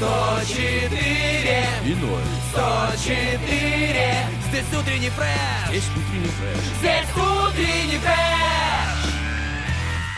104 И ноль. 104 Здесь утренний фреш Здесь утренний фреш. Здесь утренний фреш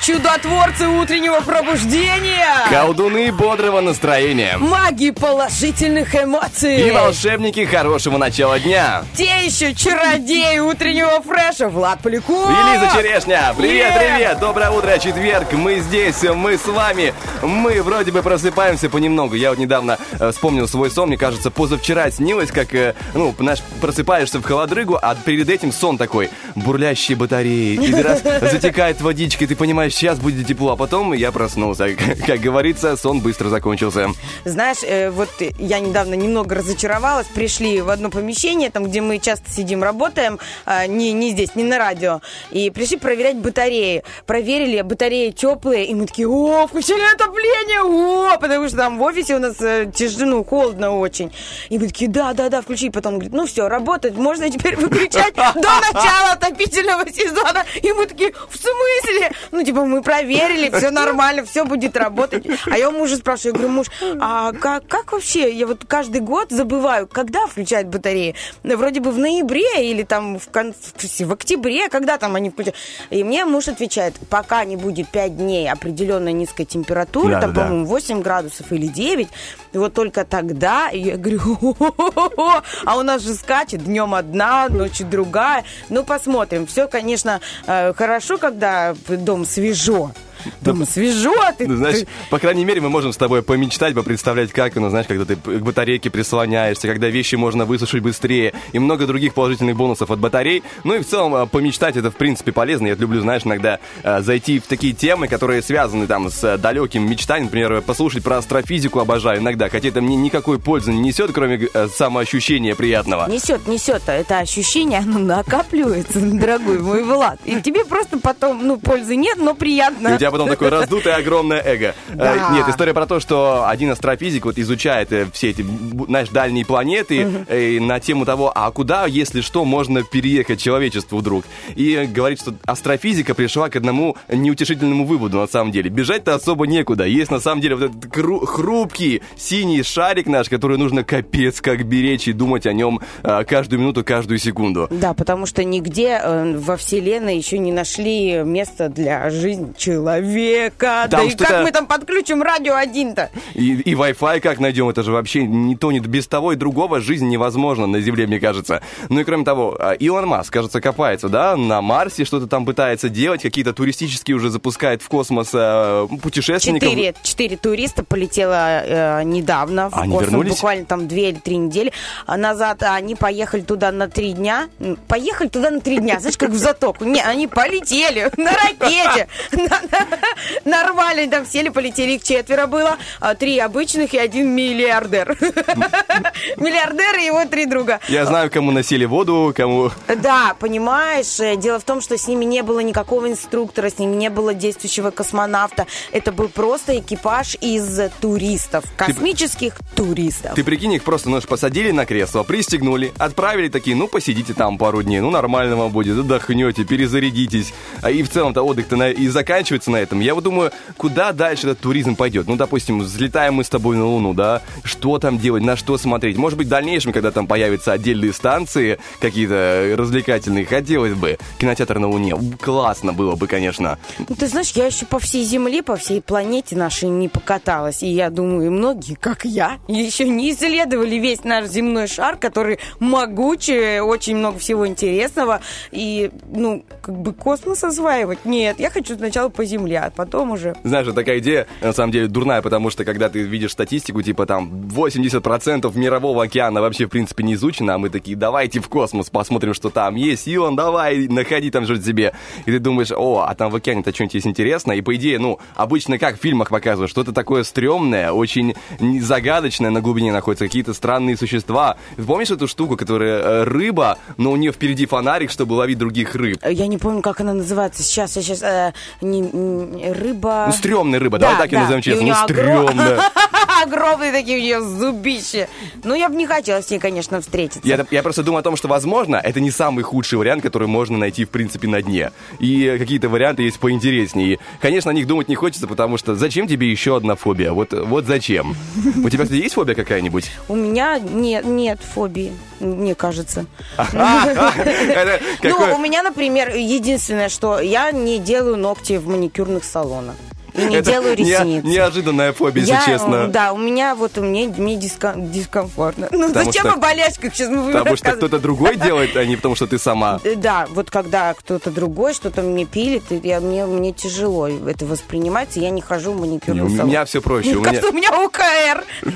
Чудотворцы утреннего пробуждения! Колдуны бодрого настроения. Маги положительных эмоций! И волшебники хорошего начала дня. Те еще чародеи утреннего фреша Влад Поляков! И Лиза Черешня. Привет, Привет! привет. Доброе утро, четверг. Мы здесь, мы с вами. Мы вроде бы просыпаемся понемногу. Я вот недавно э, вспомнил свой сон. Мне кажется, позавчера снилось, как, э, ну, наш, просыпаешься в холодрыгу, а перед этим сон такой. Бурлящие батареи. И раз затекает водичка, и ты понимаешь, сейчас будет тепло. А потом я проснулся. Как говорится, сон быстро закончился. Знаешь, э, вот я недавно немного разочаровалась. Пришли в одно помещение, там, где мы часто сидим, работаем, а, не, не здесь, не на радио. И пришли проверять батареи. Проверили, батареи теплые, и мы такие, о, включили отопление, о, потому что там в офисе у нас э, тяжело, ну, холодно очень. И мы такие, да, да, да, включи. Потом говорит, ну все, работает, можно теперь выключать до начала отопительного сезона. И мы такие, в смысле? Ну, типа, мы проверили, все нормально, все будет работать. А я у мужа спрашиваю, я говорю, муж, а как, как вообще, я вот каждый год забываю, когда включать батареи? Ну, Вроде бы в ноябре или там в, кон- в, октябре, когда там они включают? И мне муж отвечает, пока не будет 5 дней определенной низкой температуры, Да, там, да, по-моему, 8 градусов или 9, и вот только тогда, и я говорю, а у нас же скачет, днем одна, ночью другая. Ну, посмотрим. Все, конечно, э, хорошо, когда дом свежо. Дома свежо, а ты, Ну, знаешь, по крайней мере, мы можем с тобой помечтать, попредставлять, как оно, знаешь, когда ты к батарейке прислоняешься, когда вещи можно высушить быстрее, и много других положительных бонусов от батарей. Ну и в целом а, помечтать это, в принципе, полезно. Я люблю, знаешь, иногда а, зайти в такие темы, которые связаны там с а, далеким мечтанием, например, послушать про астрофизику обожаю иногда, хотя это мне никакой пользы не несет, кроме а, самоощущения приятного. Несет, несет. Это ощущение, оно накапливается, дорогой мой Влад. И тебе просто потом, ну, пользы нет, но приятно. И у тебя потом такое раздутое огромное эго. Да. Э, Нет, история про то, что один астрофизик вот изучает э, все эти, знаешь, дальние планеты э, на тему того, а куда, если что, можно переехать человечеству вдруг. И говорит, что астрофизика пришла к одному неутешительному выводу на самом деле. Бежать-то особо некуда. Есть на самом деле вот этот хрупкий синий шарик наш, который нужно капец как беречь и думать о нем каждую минуту, каждую секунду. Да, потому что нигде во Вселенной еще не нашли место для жизни человека. Да Там и что-то- как мы там подключим радио один-то? И, и Wi-Fi как найдем, это же вообще не то, не без того и другого жизнь невозможна на Земле, мне кажется. Ну и кроме того, а, Илон Маск, кажется, копается, да, на Марсе что-то там пытается делать, какие-то туристические уже запускает в космос э, путешественников. Четыре, четыре туриста полетело э, недавно в Они космос, вернулись? буквально там две или три недели а назад. Они поехали туда на три дня. Поехали туда на три дня, знаешь, как в затоку. Не, они полетели на ракете. На- Нормально, там сели, полетели, их четверо было. а Три обычных и один миллиардер. Миллиардер и его три друга. Я знаю, кому носили воду, кому... Да, понимаешь, э, дело в том, что с ними не было никакого инструктора, с ними не было действующего космонавта. Это был просто экипаж из туристов, космических туристов. Ты прикинь, их просто, ну, ж посадили на кресло, пристегнули, отправили такие, ну, посидите там пару дней, ну, нормально вам будет, отдохнете, перезарядитесь. А и в целом-то отдых-то на- и заканчивается на этом. Я вот думаю, куда дальше этот туризм пойдет? Ну, допустим, взлетаем мы с тобой на Луну, да? Что там делать, на что смотреть? Может быть, в дальнейшем, когда там появятся отдельные станции какие-то развлекательные, хотелось бы. Кинотеатр на Луне. Классно было бы, конечно. Ну, ты знаешь, я еще по всей Земле, по всей планете нашей не покаталась. И я думаю, многие, как я, еще не исследовали весь наш земной шар, который могучий, очень много всего интересного. И, ну, как бы космос осваивать. Нет, я хочу сначала по Земле а потом уже... Знаешь, это такая идея, на самом деле, дурная, потому что когда ты видишь статистику, типа там 80% мирового океана вообще, в принципе, не изучено, а мы такие, давайте в космос посмотрим, что там есть, и он, давай, находи там что себе. И ты думаешь, о, а там в океане-то что-нибудь есть интересное, и по идее, ну, обычно как в фильмах показывают, что-то такое стрёмное, очень загадочное на глубине находится, какие-то странные существа. Помнишь эту штуку, которая э, рыба, но у нее впереди фонарик, чтобы ловить других рыб? Я не помню, как она называется сейчас, я сейчас... Э, не, не, рыба... Ну, стрёмная рыба, да, давай так да. ее назовем честно, ну, стрёмная. Огромные такие у нее зубища. Ну, я бы не хотела с ней, конечно, встретиться. Я, я просто думаю о том, что, возможно, это не самый худший вариант, который можно найти, в принципе, на дне. И какие-то варианты есть поинтереснее. Конечно, о них думать не хочется, потому что зачем тебе еще одна фобия? Вот, вот зачем? У тебя, кстати, есть фобия какая-нибудь? У меня нет, нет фобии, мне кажется. Ну, у меня, например, единственное, что я не делаю ногти в маникюрных салонах и не делаю ресницы. Не, неожиданная фобия, если честно. Да, у меня вот мне, мне диском, дискомфортно. Ну зачем о болячках сейчас мы Потому что кто-то другой делает, а не потому что ты сама. Да, вот когда кто-то другой что-то мне пилит, я, мне, мне тяжело это воспринимать, и я не хожу в маникюрный салон. У меня все проще. Мне у кажется, у меня УКР.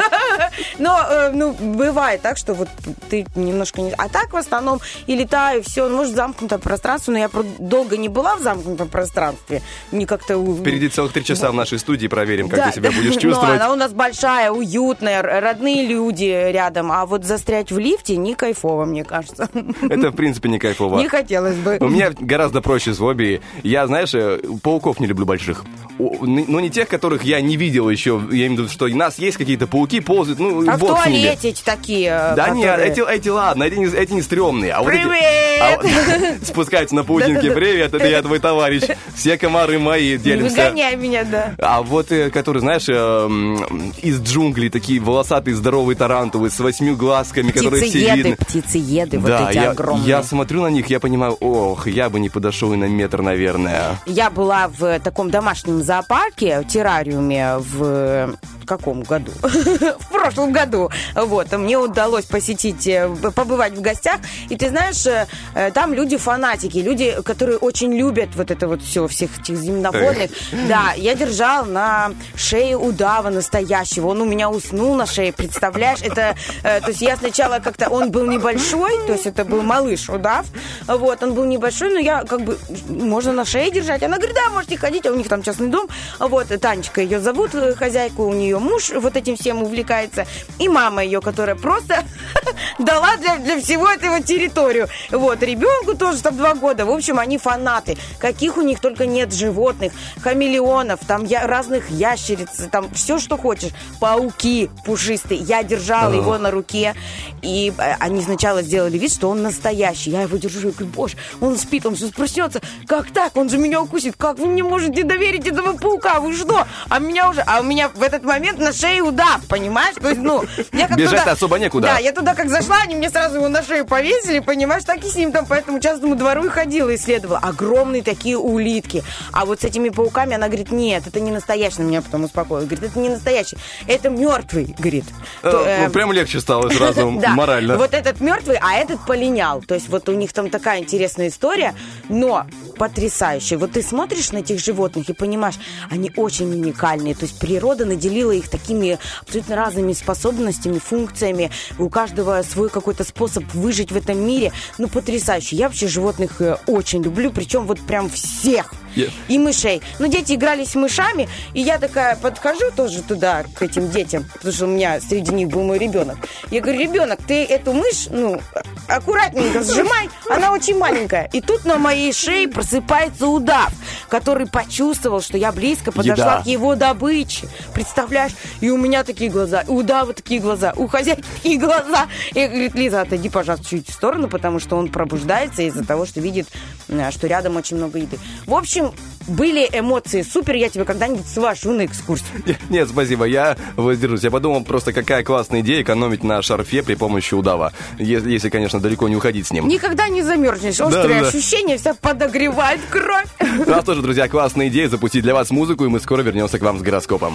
Но, э, ну, бывает так, что вот ты немножко не... А так в основном и летаю, все, может, замкнутое пространство, но я долго не была в замкнутом пространстве. Не как-то... Впереди целых три часа в нашей студии проверим, как да. ты себя будешь чувствовать. Ну, она у нас большая, уютная, родные люди рядом. А вот застрять в лифте не кайфово, мне кажется. Это, в принципе, не кайфово. Не хотелось бы. У меня гораздо проще с хобби. Я, знаешь, э, пауков не люблю больших. Ну, не тех, которых я не видел еще. Я имею в виду, что у нас есть какие-то пауки, ползают. Ну, а в туалете такие? Э, да которые... нет, эти, эти ладно, эти не, эти не стрёмные. А Привет! Вот эти, а, спускаются на паутинке. Привет, это я твой товарищ. Все комары мои делимся. Выгоняй меня, да. А вот, э, которые, знаешь, эм, из джунглей, такие волосатые, здоровые тарантулы с восьми глазками, которые все видны. Птицееды, вот эти я, огромные. я смотрю на них, я понимаю, ох, я бы не подошел и на метр, наверное. Я была в таком домашнем зоопарке, в террариуме в каком году? в прошлом году. Вот, мне удалось посетить, э, побывать в гостях. И ты знаешь, э, там люди фанатики, люди, которые очень любят вот это вот все, всех этих земноводных. Да, я держал на шее удава настоящего. Он у меня уснул на шее, представляешь? Это, э, то есть я сначала как-то, он был небольшой, то есть это был малыш удав. Вот, он был небольшой, но я как бы, можно на шее держать. Она говорит, да, можете ходить, а у них там частный дом. Вот, Танечка ее зовут, хозяйку, у нее муж вот этим всем увлекается, и мама ее, которая просто дала для, для всего этого территорию. Вот, ребенку тоже там два года. В общем, они фанаты. Каких у них только нет животных, хамелеонов, там я, разных ящериц, там все, что хочешь. Пауки пушистые. Я держала его на руке, и э, они сначала сделали вид, что он настоящий. Я его держу и говорю, боже, он спит, он сейчас проснется. Как так? Он же меня укусит. Как вы мне можете доверить этого паука? Вы что? А меня уже... А у меня в этот момент момент на шее удав, понимаешь? То есть, ну, я как Бежать туда, особо некуда. Да, я туда как зашла, они мне сразу его на шею повесили, понимаешь, так и с ним там по этому частному двору и ходила, исследовала. Огромные такие улитки. А вот с этими пауками она говорит, нет, это не настоящий, меня потом успокоила. Говорит, это не настоящий, это мертвый, говорит. Э, То, э, ну, прям легче стало сразу, морально. Вот этот мертвый, а этот полинял. То есть вот у них там такая интересная история, но потрясающая. Вот ты смотришь на этих животных и понимаешь, они очень уникальные. То есть природа наделила их такими абсолютно разными способностями, функциями. У каждого свой какой-то способ выжить в этом мире. Ну, потрясающе. Я вообще животных э, очень люблю, причем вот прям всех. И мышей. Ну, дети игрались с мышами, и я такая подхожу тоже туда, к этим детям, потому что у меня среди них был мой ребенок. Я говорю, ребенок, ты эту мышь, ну, аккуратненько сжимай, она очень маленькая. И тут на моей шее просыпается удав, который почувствовал, что я близко подошла Еда. к его добыче. Представляешь? И у меня такие глаза, у удава такие глаза, у хозяйки такие глаза. И говорит, Лиза, отойди, пожалуйста, чуть в сторону, потому что он пробуждается из-за того, что видит, э, что рядом очень много еды. В общем, были эмоции супер, я тебя когда-нибудь свожу на экскурсию. Нет, спасибо, я воздержусь. Я подумал просто, какая классная идея экономить на шарфе при помощи удава. Если, если конечно, далеко не уходить с ним. Никогда не замерзнешь. Острые да, ощущения, да. вся подогревает кровь. Ну а что же, друзья, классная идея запустить для вас музыку, и мы скоро вернемся к вам с гороскопом.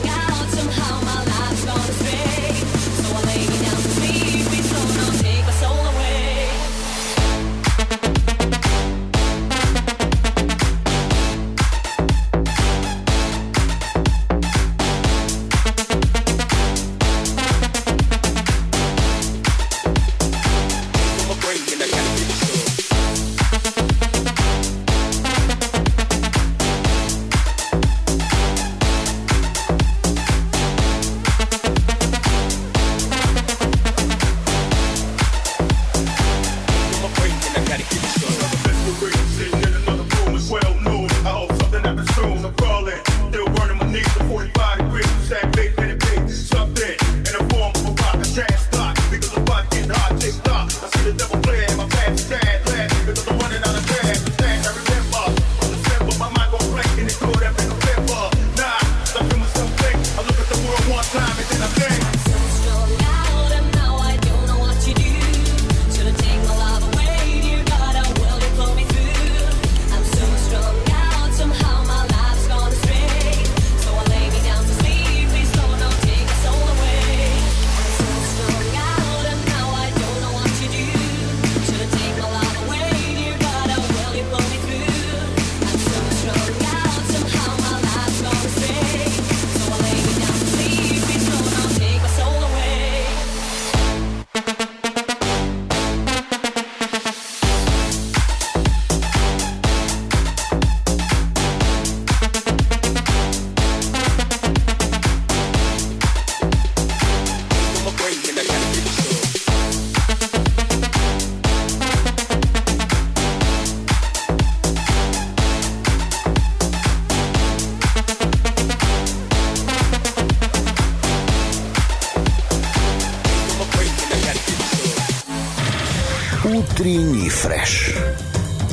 фреш.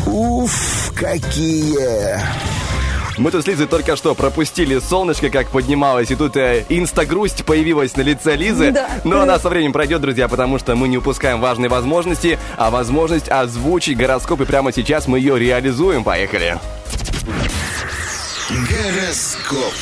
Уф, какие! Мы тут с Лизой только что пропустили солнышко, как поднималось, и тут э, инстагрусть появилась на лице Лизы. Да. Но она со временем пройдет, друзья, потому что мы не упускаем важные возможности, а возможность озвучить гороскоп, и прямо сейчас мы ее реализуем. Поехали. Гороскоп.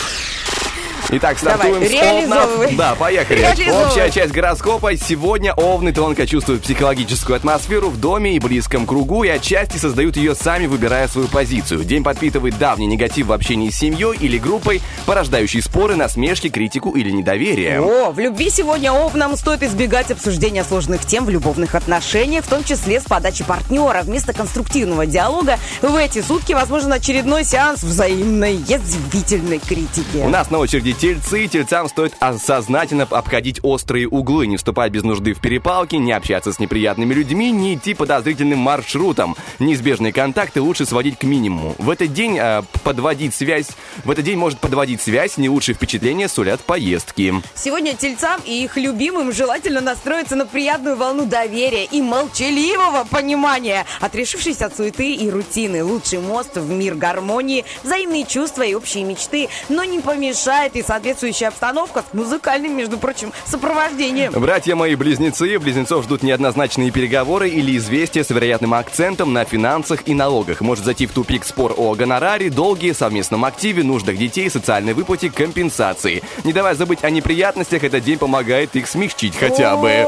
Итак, Давай, стартуем с реализовывай. Овнов. Да, поехали. Общая часть гороскопа. Сегодня Овны тонко чувствуют психологическую атмосферу в доме и близком кругу и отчасти создают ее сами, выбирая свою позицию. День подпитывает давний негатив в общении с семьей или группой, порождающий споры, насмешки, критику или недоверие. О, в любви сегодня овнам стоит избегать обсуждения сложных тем в любовных отношениях, в том числе с подачи партнера. Вместо конструктивного диалога в эти сутки возможен очередной сеанс взаимной язвительной критики. У нас на очереди тельцы. Тельцам стоит осознательно обходить острые углы, не вступать без нужды в перепалки, не общаться с неприятными людьми, не идти подозрительным маршрутом. Неизбежные контакты лучше сводить к минимуму. В этот день э, подводить связь, в этот день может подводить связь, не лучшие впечатления сулят поездки. Сегодня тельцам и их любимым желательно настроиться на приятную волну доверия и молчаливого понимания. Отрешившись от суеты и рутины, лучший мост в мир гармонии, взаимные чувства и общие мечты, но не помешает и соответствующая обстановка с музыкальным, между прочим, сопровождением. Братья мои близнецы, близнецов ждут неоднозначные переговоры или известия с вероятным акцентом на финансах и налогах. Может зайти в тупик спор о гонораре, долге, совместном активе, нуждах детей, социальной выплате, компенсации. Не давай забыть о неприятностях, этот день помогает их смягчить хотя бы.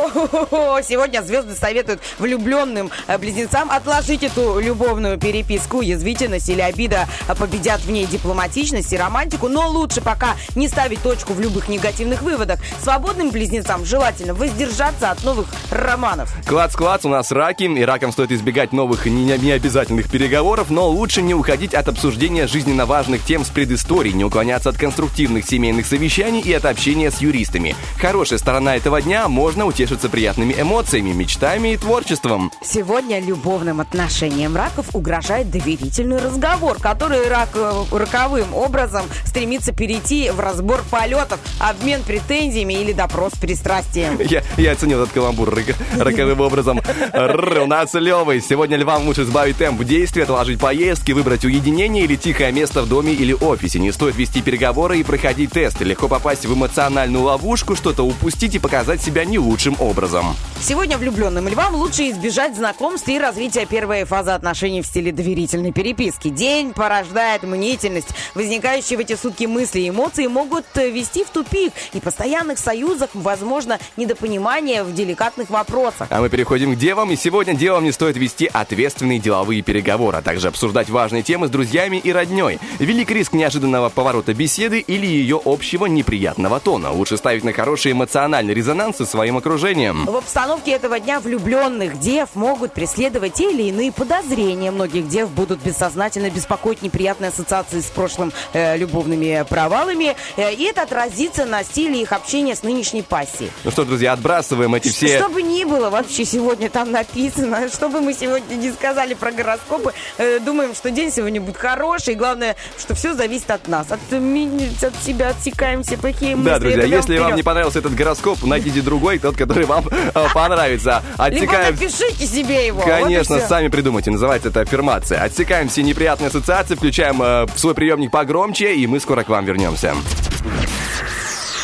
Сегодня звезды советуют влюбленным э, близнецам отложить эту любовную переписку. Язвительность или обида э, победят в ней дипломатичность и романтику, но лучше пока не ставить точку в любых негативных выводах. Свободным близнецам желательно воздержаться от новых романов. Клац-клац, у нас раки, и ракам стоит избегать новых необязательных переговоров, но лучше не уходить от обсуждения жизненно важных тем с предысторией, не уклоняться от конструктивных семейных совещаний и от общения с юристами. Хорошая сторона этого дня – можно утешиться приятными эмоциями, мечтами и творчеством. Сегодня любовным отношениям раков угрожает доверительный разговор, который рак, э, роковым образом стремится перейти в разбор полетов, обмен претензиями или допрос пристрастием. Я, я оценил этот каламбур рок- роковым образом. Р, у нас Левый. Сегодня львам лучше сбавить темп действия, отложить поездки, выбрать уединение или тихое место в доме или офисе. Не стоит вести переговоры и проходить тесты. Легко попасть в эмоциональную ловушку, что-то упустить и показать себя не лучшим образом. Сегодня влюбленным львам лучше избежать знакомств и развития первой фазы отношений в стиле доверительной переписки. День порождает мнительность. Возникающие в эти сутки мысли и эмоции могут э, вести в тупик. И постоянных союзах возможно недопонимание в деликатных вопросах. А мы переходим к девам, и сегодня девам не стоит вести ответственные деловые переговоры, а также обсуждать важные темы с друзьями и родней. Велик риск неожиданного поворота беседы или ее общего неприятного тона. Лучше ставить на хороший эмоциональный резонанс со своим окружением. В обстановке этого дня влюбленных дев могут преследовать те или иные подозрения. Многих дев будут бессознательно беспокоить неприятные ассоциации с прошлым э, любовными провалами. Э, и это отразится на стиле их общения с нынешней пассией. Ну что, друзья, отбрасываем эти все... Что бы ни было вообще сегодня там написано, что бы мы сегодня не сказали про гороскопы, э, думаем, что день сегодня будет хороший. И главное, что все зависит от нас. От, от себя отсекаемся плохие мысли. Да, друзья, если вам вперед. не понравился этот гороскоп, найдите другой, тот, который вам э, понравится. Либо Отсекаем... напишите себе его. Конечно, Вот сами придумайте. Называется это аффирмация. Отсекаем все неприятные ассоциации, включаем э, свой приемник погромче, и мы скоро к вам вернемся.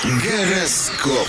Гороскоп.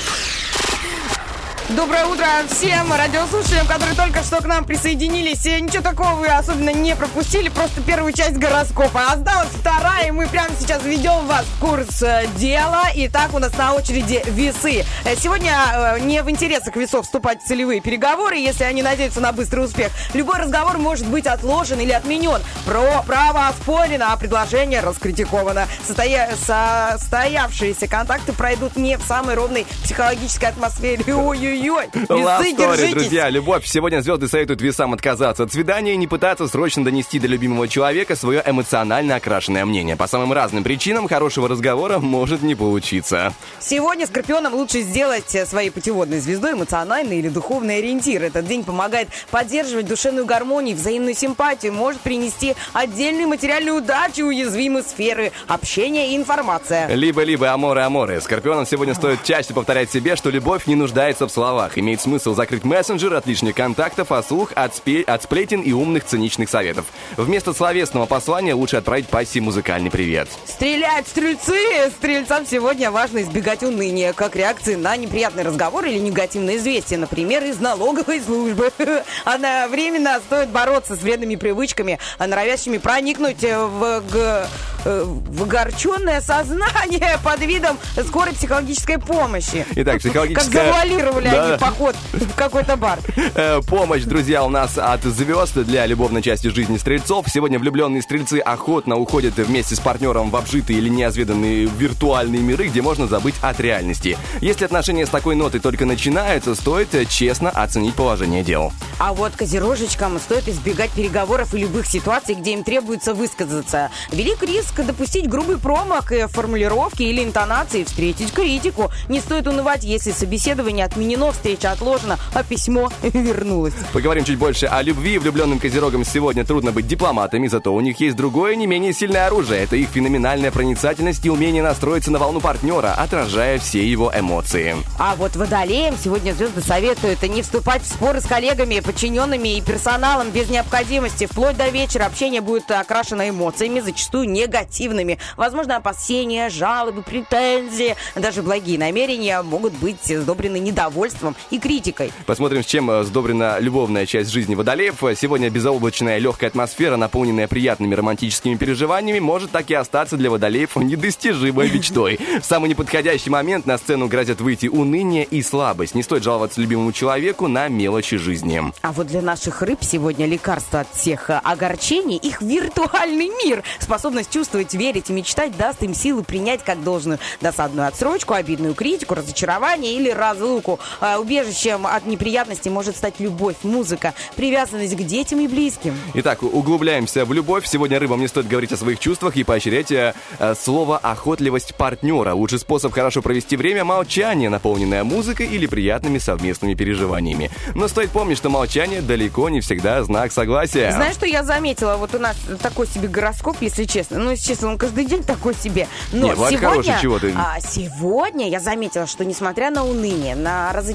Доброе утро всем радиослушателям, которые только что к нам присоединились. И Ничего такого вы особенно не пропустили, просто первую часть гороскопа. Осталась вторая, и мы прямо сейчас ведем вас в курс э, дела. Итак, у нас на очереди весы. Э, Сегодня э, не в интересах весов вступать в целевые переговоры, если они надеются на быстрый успех. Любой разговор может быть отложен или отменен. Про право оспорено, а предложение раскритиковано. Состоя... Состоявшиеся контакты пройдут не в самой ровной психологической атмосфере. Ой-ой-ой. Love Весы, держитесь. друзья. Любовь. Сегодня звезды советуют весам отказаться от свидания и не пытаться срочно донести до любимого человека свое эмоционально окрашенное мнение. По самым разным причинам хорошего разговора может не получиться. Сегодня Скорпионам лучше сделать своей путеводной звездой эмоциональный или духовный ориентир. Этот день помогает поддерживать душевную гармонию, взаимную симпатию, может принести отдельную материальную удачу и уязвимые сферы общения и информация. Либо-либо аморы-аморы. Скорпионам сегодня стоит чаще повторять себе, что любовь не нуждается в словах словах. Имеет смысл закрыть мессенджер от лишних контактов, а слух от, спе- от сплетен и умных циничных советов. Вместо словесного послания лучше отправить пассии музыкальный привет. Стрелять, стрельцы! Стрельцам сегодня важно избегать уныния, как реакции на неприятный разговор или негативное известие, например, из налоговой службы. Одновременно стоит бороться с вредными привычками, а норовящими проникнуть в, г- э, в огорченное сознание под видом скорой психологической помощи. Итак, Как психологическая... завуалировали Да. Они поход в какой-то бар. Э, Помощь, друзья, у нас от звезд для любовной части жизни стрельцов. Сегодня влюбленные стрельцы охотно уходят вместе с партнером в обжитые или неизведанные виртуальные миры, где можно забыть от реальности. Если отношения с такой нотой только начинаются, стоит честно оценить положение дел. А вот козерожечкам стоит избегать переговоров и любых ситуаций, где им требуется высказаться. Велик риск допустить грубый промах и формулировки или интонации, встретить критику. Не стоит унывать, если собеседование отменено, встреча отложена, а письмо вернулось. Поговорим чуть больше о любви. Влюбленным козерогам сегодня трудно быть дипломатами, зато у них есть другое, не менее сильное оружие. Это их феноменальная проницательность и умение настроиться на волну партнера, отражая все его эмоции. А вот водолеям сегодня звезды советуют не вступать в споры с коллегами, подчиненными и персоналом без необходимости. Вплоть до вечера общение будет окрашено эмоциями, зачастую негативными. Возможно, опасения, жалобы, претензии, даже благие намерения могут быть сдобрены недовольством и критикой. Посмотрим, с чем э, сдобрена любовная часть жизни водолеев. Сегодня безоблачная легкая атмосфера, наполненная приятными романтическими переживаниями, может так и остаться для водолеев недостижимой мечтой. В самый неподходящий момент на сцену грозят выйти уныние и слабость. Не стоит жаловаться любимому человеку на мелочи жизни. А вот для наших рыб сегодня лекарство от всех э, огорчений, их виртуальный мир. Способность чувствовать, верить и мечтать даст им силы принять как должную досадную отсрочку, обидную критику, разочарование или разлуку. А убежищем от неприятностей может стать любовь, музыка, привязанность к детям и близким. Итак, углубляемся в любовь. Сегодня рыбам не стоит говорить о своих чувствах и поощрять э, э, слово «охотливость партнера». Лучший способ хорошо провести время – молчание, наполненное музыкой или приятными совместными переживаниями. Но стоит помнить, что молчание далеко не всегда знак согласия. Знаешь, что я заметила? Вот у нас такой себе гороскоп, если честно. Ну, если честно, он каждый день такой себе. Но Не, сегодня, хороший, чего ты? а, сегодня я заметила, что несмотря на уныние, на разочарование,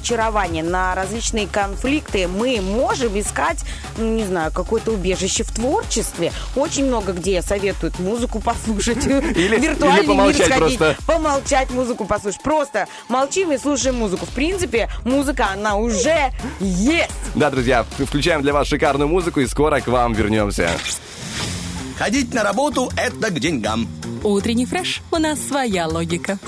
на различные конфликты, мы можем искать, ну, не знаю, какое-то убежище в творчестве. Очень много где советуют музыку послушать, Или- в виртуальный или помолчать мир сходить, просто. помолчать, музыку послушать. Просто молчим и слушаем музыку. В принципе, музыка, она уже есть. Да, друзья, включаем для вас шикарную музыку и скоро к вам вернемся. Ходить на работу – это к деньгам. Утренний фреш. У нас своя логика.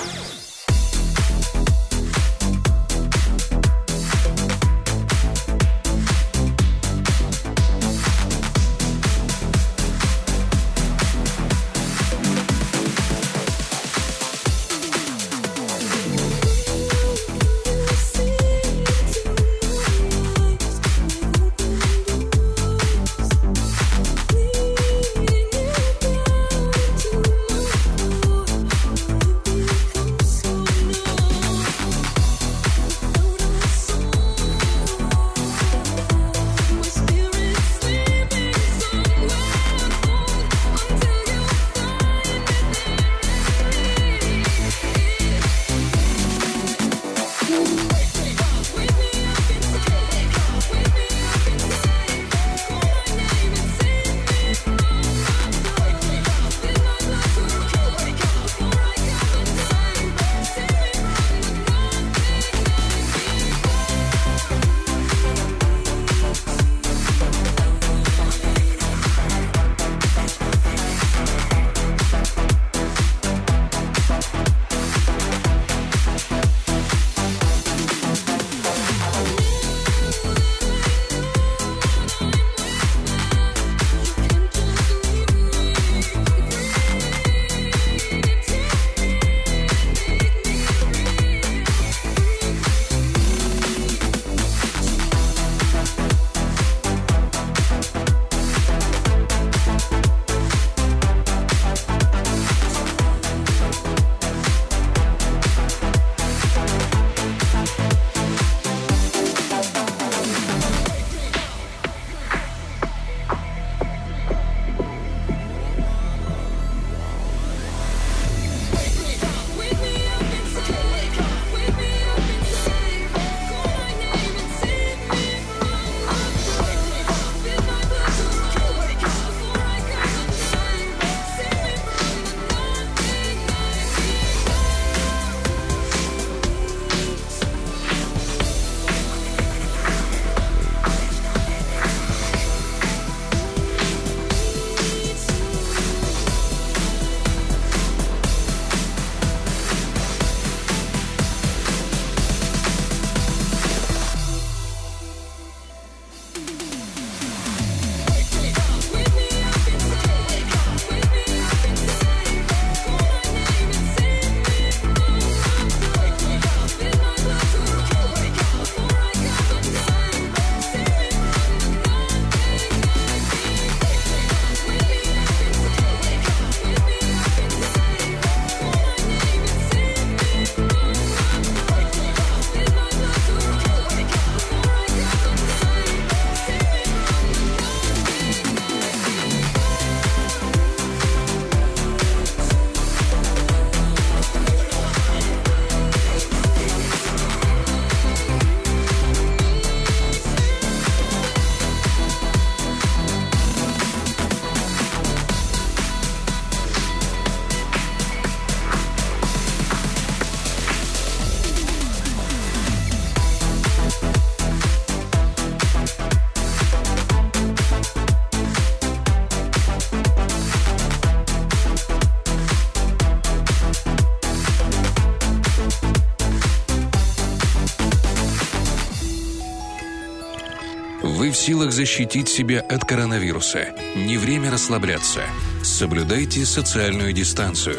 Силах защитить себя от коронавируса. Не время расслабляться. Соблюдайте социальную дистанцию.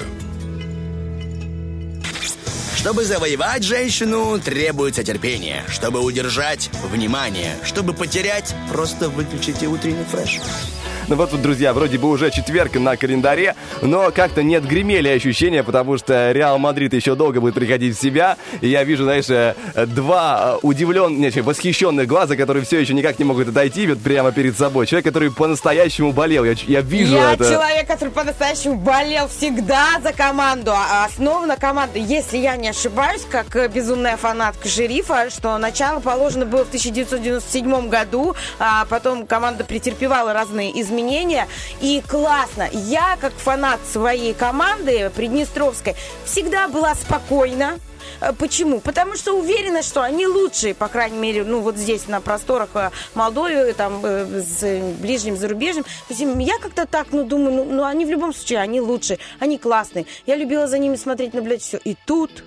Чтобы завоевать женщину, требуется терпение. Чтобы удержать – внимание. Чтобы потерять – просто выключите утренний фреш. Ну вот, вот, друзья, вроде бы уже четверг на календаре, но как-то не отгремели ощущения, потому что Реал Мадрид еще долго будет приходить в себя. И я вижу, знаешь, э, два удивленных, нет, восхищенных глаза, которые все еще никак не могут отойти вот прямо перед собой. Человек, который по-настоящему болел. Я, я вижу Я это. человек, который по-настоящему болел всегда за команду. А основана команда, если я не ошибаюсь, как э, безумная фанатка шерифа, что начало положено было в 1997 году, а потом команда претерпевала разные изменения. И классно. Я, как фанат своей команды Приднестровской, всегда была спокойна. Э, Почему? Потому что уверена, что они лучшие, по крайней мере, ну вот здесь на просторах э, Молдовы, там э, с ближним есть я как-то так, ну думаю, ну, ну они в любом случае, они лучшие, они классные. Я любила за ними смотреть, наблюдать все. И тут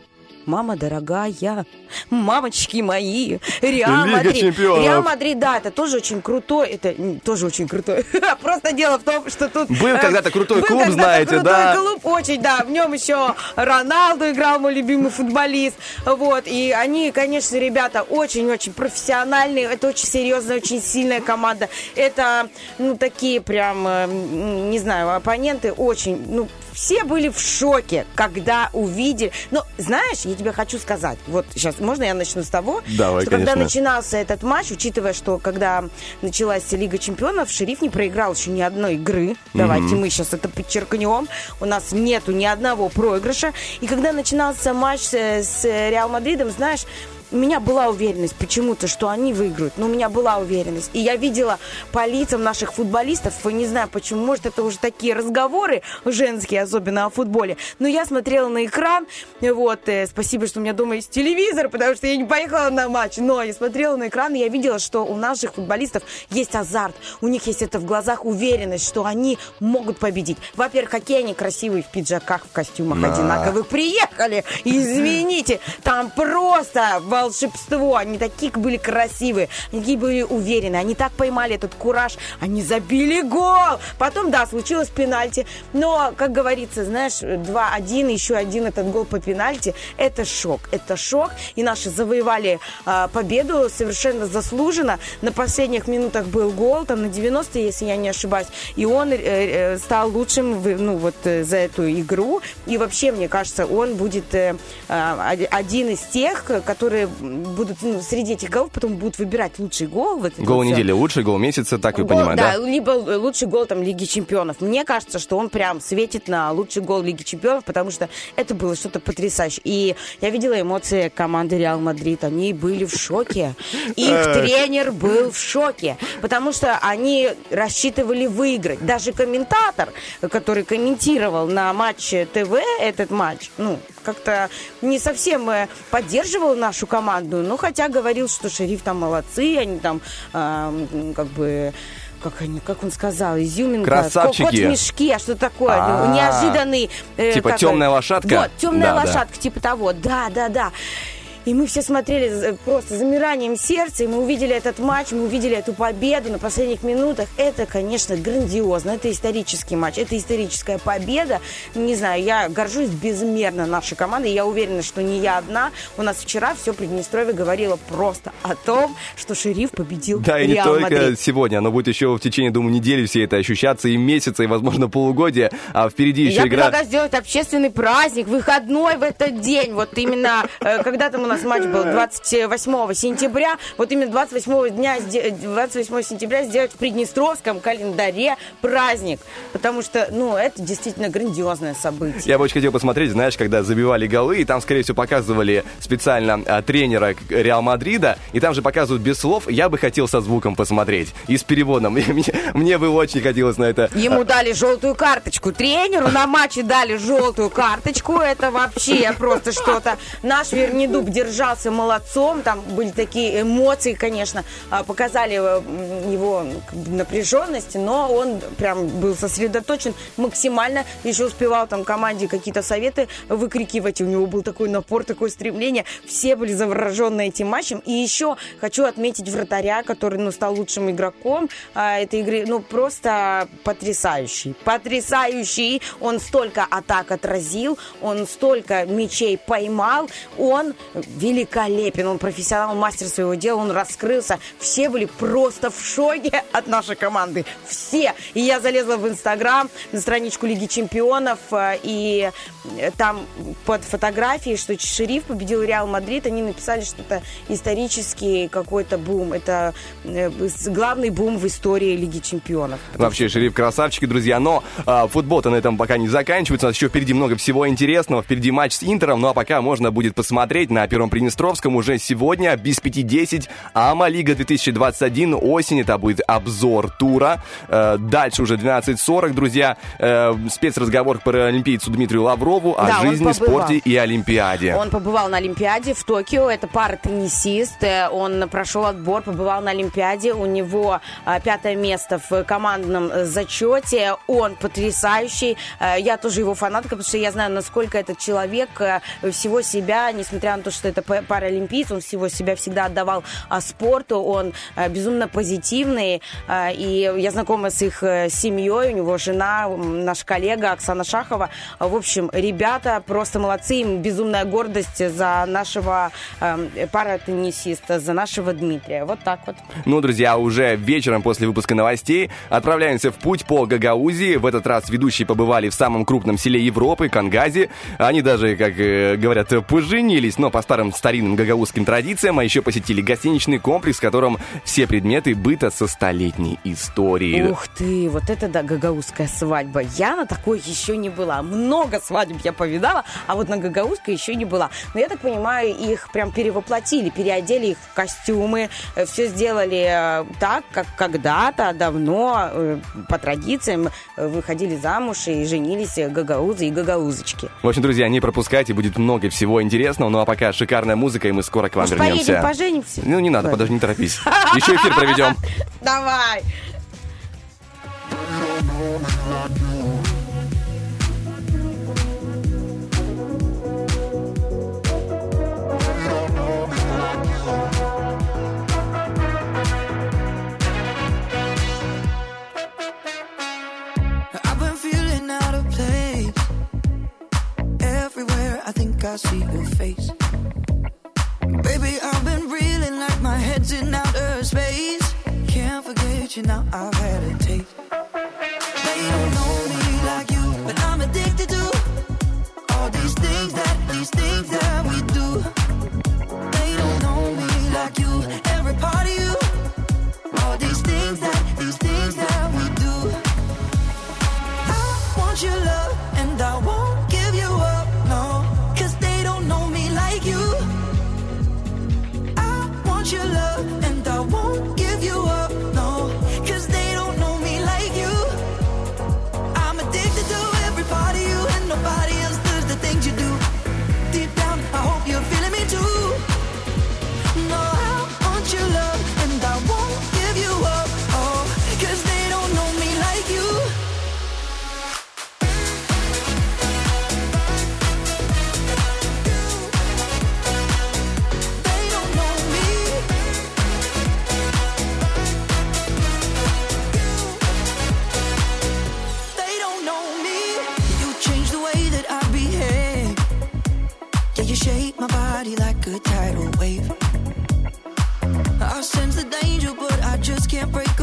Мама дорогая, мамочки мои, Реал Лига Мадрид. чемпионов. Реал Мадрид, да, это тоже очень крутой, это тоже очень крутой. Просто дело в том, что тут... Был э, когда-то крутой был клуб, когда-то знаете, крутой да. клуб, очень, да. В нем еще Роналду играл, мой любимый футболист. Вот, и они, конечно, ребята очень-очень профессиональные. Это очень серьезная, очень сильная команда. Это, ну, такие прям, э, не знаю, оппоненты очень, ну, все были в шоке, когда увидели. Но, знаешь, я тебе хочу сказать, вот сейчас, можно я начну с того, Давай, что когда конечно. начинался этот матч, учитывая, что когда началась Лига Чемпионов, Шериф не проиграл еще ни одной игры. Давайте мы сейчас это подчеркнем. У нас нету ни одного проигрыша. И когда начинался матч с, с Реал Мадридом, знаешь, у меня была уверенность почему-то, что они выиграют. Но у меня была уверенность. И я видела по лицам наших футболистов, не знаю почему, может, это уже такие разговоры женские, особенно о футболе. Но я смотрела на экран, вот, э, спасибо, что у меня дома есть телевизор, потому что я не поехала на матч, но я смотрела на экран, и я видела, что у наших футболистов есть азарт, у них есть это в глазах уверенность, что они могут победить. Во-первых, какие они красивые в пиджаках, в костюмах Да. одинаковых приехали. Извините, там просто волшебство. Они такие были красивые, они такие были уверены. Они так поймали этот кураж, они забили гол. Потом, да, случилось пенальти. Но, как говорится, знаешь, 2-1, еще один этот гол по пенальти. Это шок. Это шок. И наши завоевали а, победу совершенно заслуженно. На последних минутах был гол, там на 90, если я не ошибаюсь. И он э, э, стал лучшим ну, вот, э, за эту игру. И вообще, мне кажется, он будет э, а, оди- один из тех, которые будут ну, среди этих голов, потом будут выбирать лучший гол. Вот Гол вот недели лучший, гол месяца, так вы Гол, понимаете, да? либо лучший гол там Лиги Чемпионов. Мне кажется, что он прям светит на лучший гол Лиги Чемпионов, потому что это было что-то потрясающее. И я видела эмоции команды Реал Мадрид. Они были в шоке. Их тренер был в шоке, потому что они рассчитывали выиграть. Даже комментатор, который комментировал на матче ТВ этот матч, ну, как-то не совсем э, поддерживал нашу команду, но хотя говорил, что шериф там молодцы, они там м, как бы как, они, как он сказал, изюминка, Красавчики. кот в мешке, а что такое, А. неожиданный... э, Типа как темная лошадка? Вот, темная Да, да. лошадка, типа того, да, да, да. И мы все смотрели за- просто замиранием сердца, и мы увидели этот матч, мы увидели эту победу на последних минутах. Это, конечно, грандиозно, это исторический матч, это историческая победа. Не знаю, я горжусь безмерно нашей командой, я уверена, что не я одна. У нас вчера все Приднестровье говорило просто о том, что шериф победил Да, и не Реал только Мадрид. сегодня, оно будет еще в течение, думаю, недели все это ощущаться, и месяца, и, возможно, полугодия, а впереди еще Я игра... предлагаю сделать общественный праздник, выходной в этот день. Вот именно, э, когда там у нас матч был 28 сентября, вот именно 28 дня, сде- 28 сентября сделать в Приднестровском календаре праздник. Потому что, ну, это действительно грандиозное событие. Я бы очень хотел посмотреть, знаешь, когда забивали голы, и там, скорее всего, показывали специально а, тренера к- Реал Мадрида, и там же показывают без слов. Я бы хотел со звуком посмотреть и с переводом. Мне, мне бы очень хотелось на это. Ему дали желтую карточку. Тренеру на матче дали желтую карточку. Это вообще просто что-то. Наш Вернидуб держал держался молодцом, там были такие эмоции, конечно, а, показали э, его напряженность, но он прям был сосредоточен максимально, еще успевал там команде какие-то советы выкрикивать, у него был такой напор, такое стремление, все были заворожены этим матчем, и еще хочу отметить вратаря, который, ну, стал лучшим игроком а, этой игры, ну, просто потрясающий, потрясающий, он столько атак отразил, он столько мячей поймал, он великолепен, он профессионал, мастер своего дела, он раскрылся. Все были просто в шоке от нашей команды. Все. И я залезла в Инстаграм, на страничку Лиги Чемпионов, э, и там под фотографией, что Шериф победил Реал Мадрид, они написали, что это исторический какой-то бум. Это э, главный бум в истории Лиги Чемпионов. Вообще, Шериф красавчики, друзья. Но а, футбол-то на этом пока не заканчивается. У нас еще впереди много всего интересного. Впереди матч с Интером. Ну а пока можно будет посмотреть на Первом Приднестровском уже сегодня без 5-10 АМА Лига 2021. Осень. Это будет обзор тура. Э, дальше уже 12.40, друзья. Э, спецразговор к паралимпийцу Дмитрию Лаврову о Да, жизни, спорте и Олимпиаде. Он побывал на Олимпиаде в Токио. Это пара-теннисист. Э, Он прошел отбор, побывал на Олимпиаде. У него пятое место в командном зачете. Он потрясающий. Я тоже его фанатка, потому что я знаю, насколько этот человек всего себя, несмотря на то, что это па- паралимпиец, он всего себя всегда отдавал а, спорту. Он э, безумно позитивный. Э, И я знакома с их э, семьей. У него жена, наш коллега Оксана Шахова. В общем, ребята просто молодцы. Им безумная гордость за нашего э, паратеннисиста, за нашего Дмитрия. Вот так вот. Ну, друзья, уже вечером после выпуска новостей отправляемся в путь по Гагаузии. В этот раз ведущие побывали в самом крупном селе Европы, Кангазе. Они даже, как э, говорят, поженились, но по старым старинным гагаузским традициям, а еще посетили гостиничный комплекс, в котором все предметы быта со столетней историей. Ух ты, вот это да, гагаузская свадьба. Я на такой еще не была. Много свадеб я повидала, а вот на гагаузской еще не была. Но я так понимаю, их прям перевоплотили, переодели их в костюмы, все сделали э, так, как когда-то, давно, э, по традициям, э, выходили замуж и женились э, гагаузы и гагаузочки. В общем, друзья, не пропускайте, будет много всего интересного. Ну а пока шикарная музыка, и мы скоро к вам Может, вернемся. поедем, поженимся? Ну, не надо, подожди, не торопись. Еще эфир проведем. Давай! I see your face. Baby, I've been reeling like my head's in outer space. Can't forget you now, I've had a taste. They don't know me like you, but I'm addicted to all these things that, these things that we do. They don't know me like you, I sense the danger, but I just can't break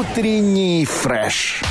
Утренний фреш.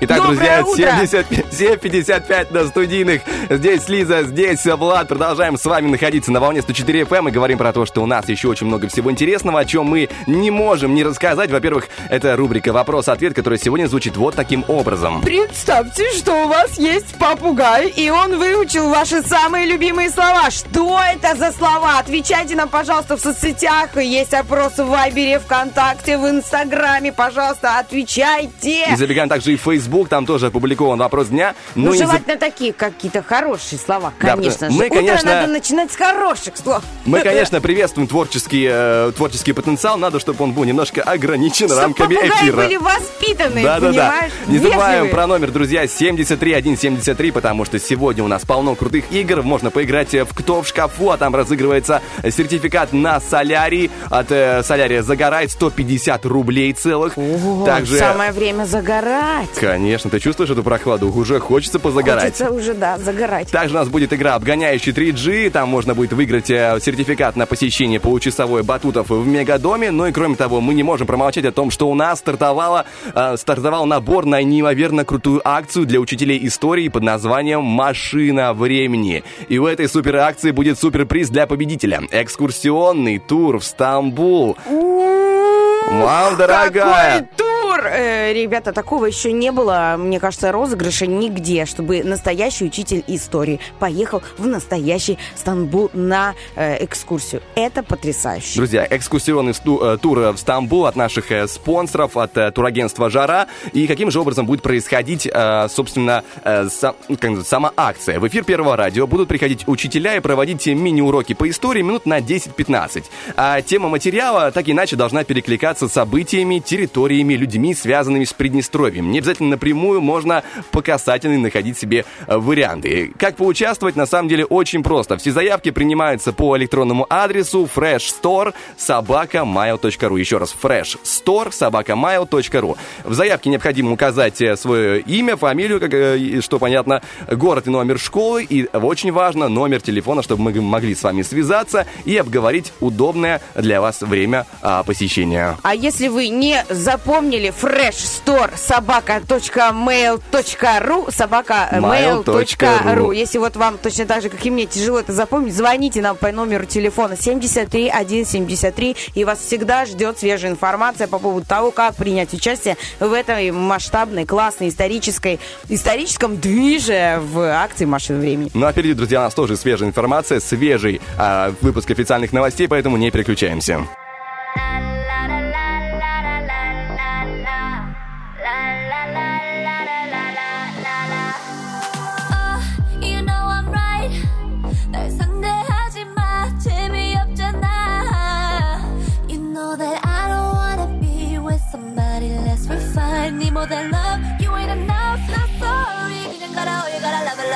Итак, Доброе друзья, утро! 70 7.55 на студийных. Здесь Лиза, здесь Влад. Продолжаем с вами находиться на волне 104 FM и говорим про то, что у нас еще очень много всего интересного, о чем мы не можем не рассказать. Во-первых, это рубрика «Вопрос-ответ», которая сегодня звучит вот таким образом. Представьте, что у вас есть попугай, и он выучил ваши самые любимые слова. Что это за слова? Отвечайте нам, пожалуйста, в соцсетях. Есть опрос в Вайбере, ВКонтакте, в Инстаграме. Пожалуйста, отвечайте. И забегаем также и в Facebook, там тоже опубликован вопрос дня. Ну, не заб- желательно такие какие-то хорошие слова, Да, конечно мы, же. конечно- Утро надо начинать с хороших слов. Мы, конечно, приветствуем творческий, э, творческий потенциал. Надо, чтобы он был немножко ограничен Чтоб рамками эфира. были воспитанные, Да, да, да. Не забываем про номер, друзья, 73173, потому что сегодня у нас полно крутых игр. Можно поиграть в «Кто в шкафу», а там разыгрывается сертификат на солярий. От э, солярия «Загорай» 150 рублей целых. О, Также... Самое время загорать. Конечно, ты чувствуешь эту прохладу? Уже хочется позагорать. Хочется уже, да, загорать. Также у нас будет игра «Обгоняющий 3G». Там можно будет выиграть э, сертификат на посещение получасовой батутов в Мегадоме. Ну и кроме того, мы не можем промолчать о том, что у нас стартовала, э, стартовал набор на неимоверно крутую акцию для учителей истории под названием «Машина времени». И в этой супер акции будет суперприз для победителя. Экскурсионный тур в Стамбул. Мам, дорогая! Какой тур! Э, ребята, такого еще не было, мне кажется, розыгрыша нигде, чтобы настоящий учитель истории поехал в настоящий Стамбул на э, экскурсию. Это потрясающе. Друзья, экскурсионный сту- э, тур в Стамбул от наших э, спонсоров, от э, турагентства «Жара». И каким же образом будет происходить, э, собственно, э, как сама акция? В эфир Первого радио будут приходить учителя и проводить мини-уроки по истории минут на 10-15. А тема материала так иначе должна перекликаться с событиями, территориями, людьми, связанными с Приднестровьем. Не обязательно напрямую, можно по касательной находить себе э, варианты. Как поучаствовать, на самом деле, очень просто. Все заявки принимаются по электронному адресу freshstore собакамайл.ру. Еще раз, freshstore собакамайл.ру. В заявке необходимо указать э, свое имя, фамилию, как, э, что понятно, город и номер школы. И очень важно, номер телефона, чтобы мы могли с вами связаться и обговорить удобное для вас время а, посещения. А если вы не запомнили freshstore собака.mail.ru собака э, Mail.ru. mail.ru Если вот вам точно так же, как и мне, тяжело это запомнить, звоните нам по номеру телефона 73 173 и вас всегда ждет свежая информация по поводу того, как принять участие в этой масштабной, классной, исторической, историческом движе в акции «Машина времени». Ну а впереди, друзья, у нас тоже свежая информация, свежий а, выпуск официальных новостей, поэтому не переключаемся.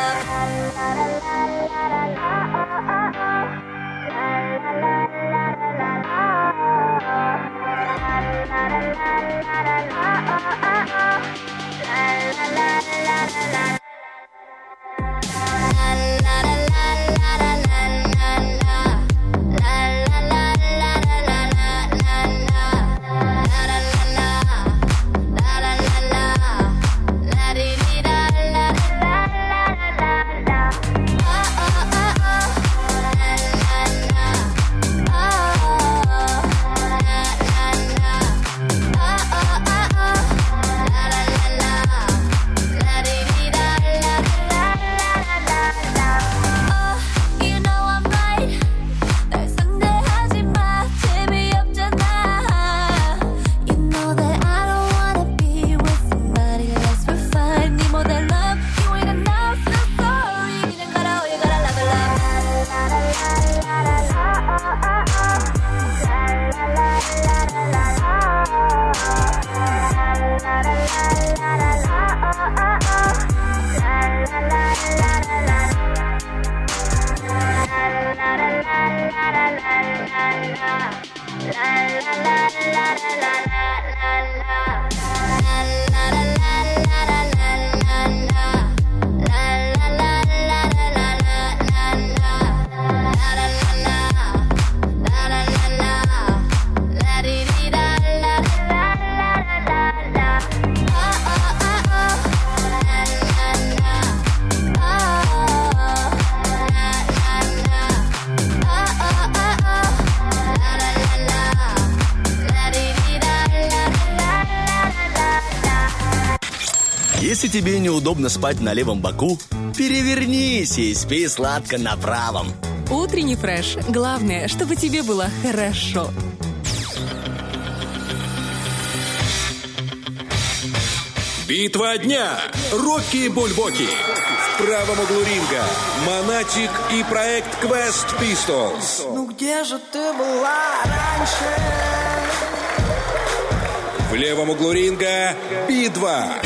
la la la la тебе неудобно спать на левом боку, перевернись и спи сладко на правом. Утренний фреш. Главное, чтобы тебе было хорошо. Битва дня. Рокки Бульбоки. В правом углу ринга Монатик и проект Quest Pistols. Ну где же ты была раньше? В левом углу ринга Би-2.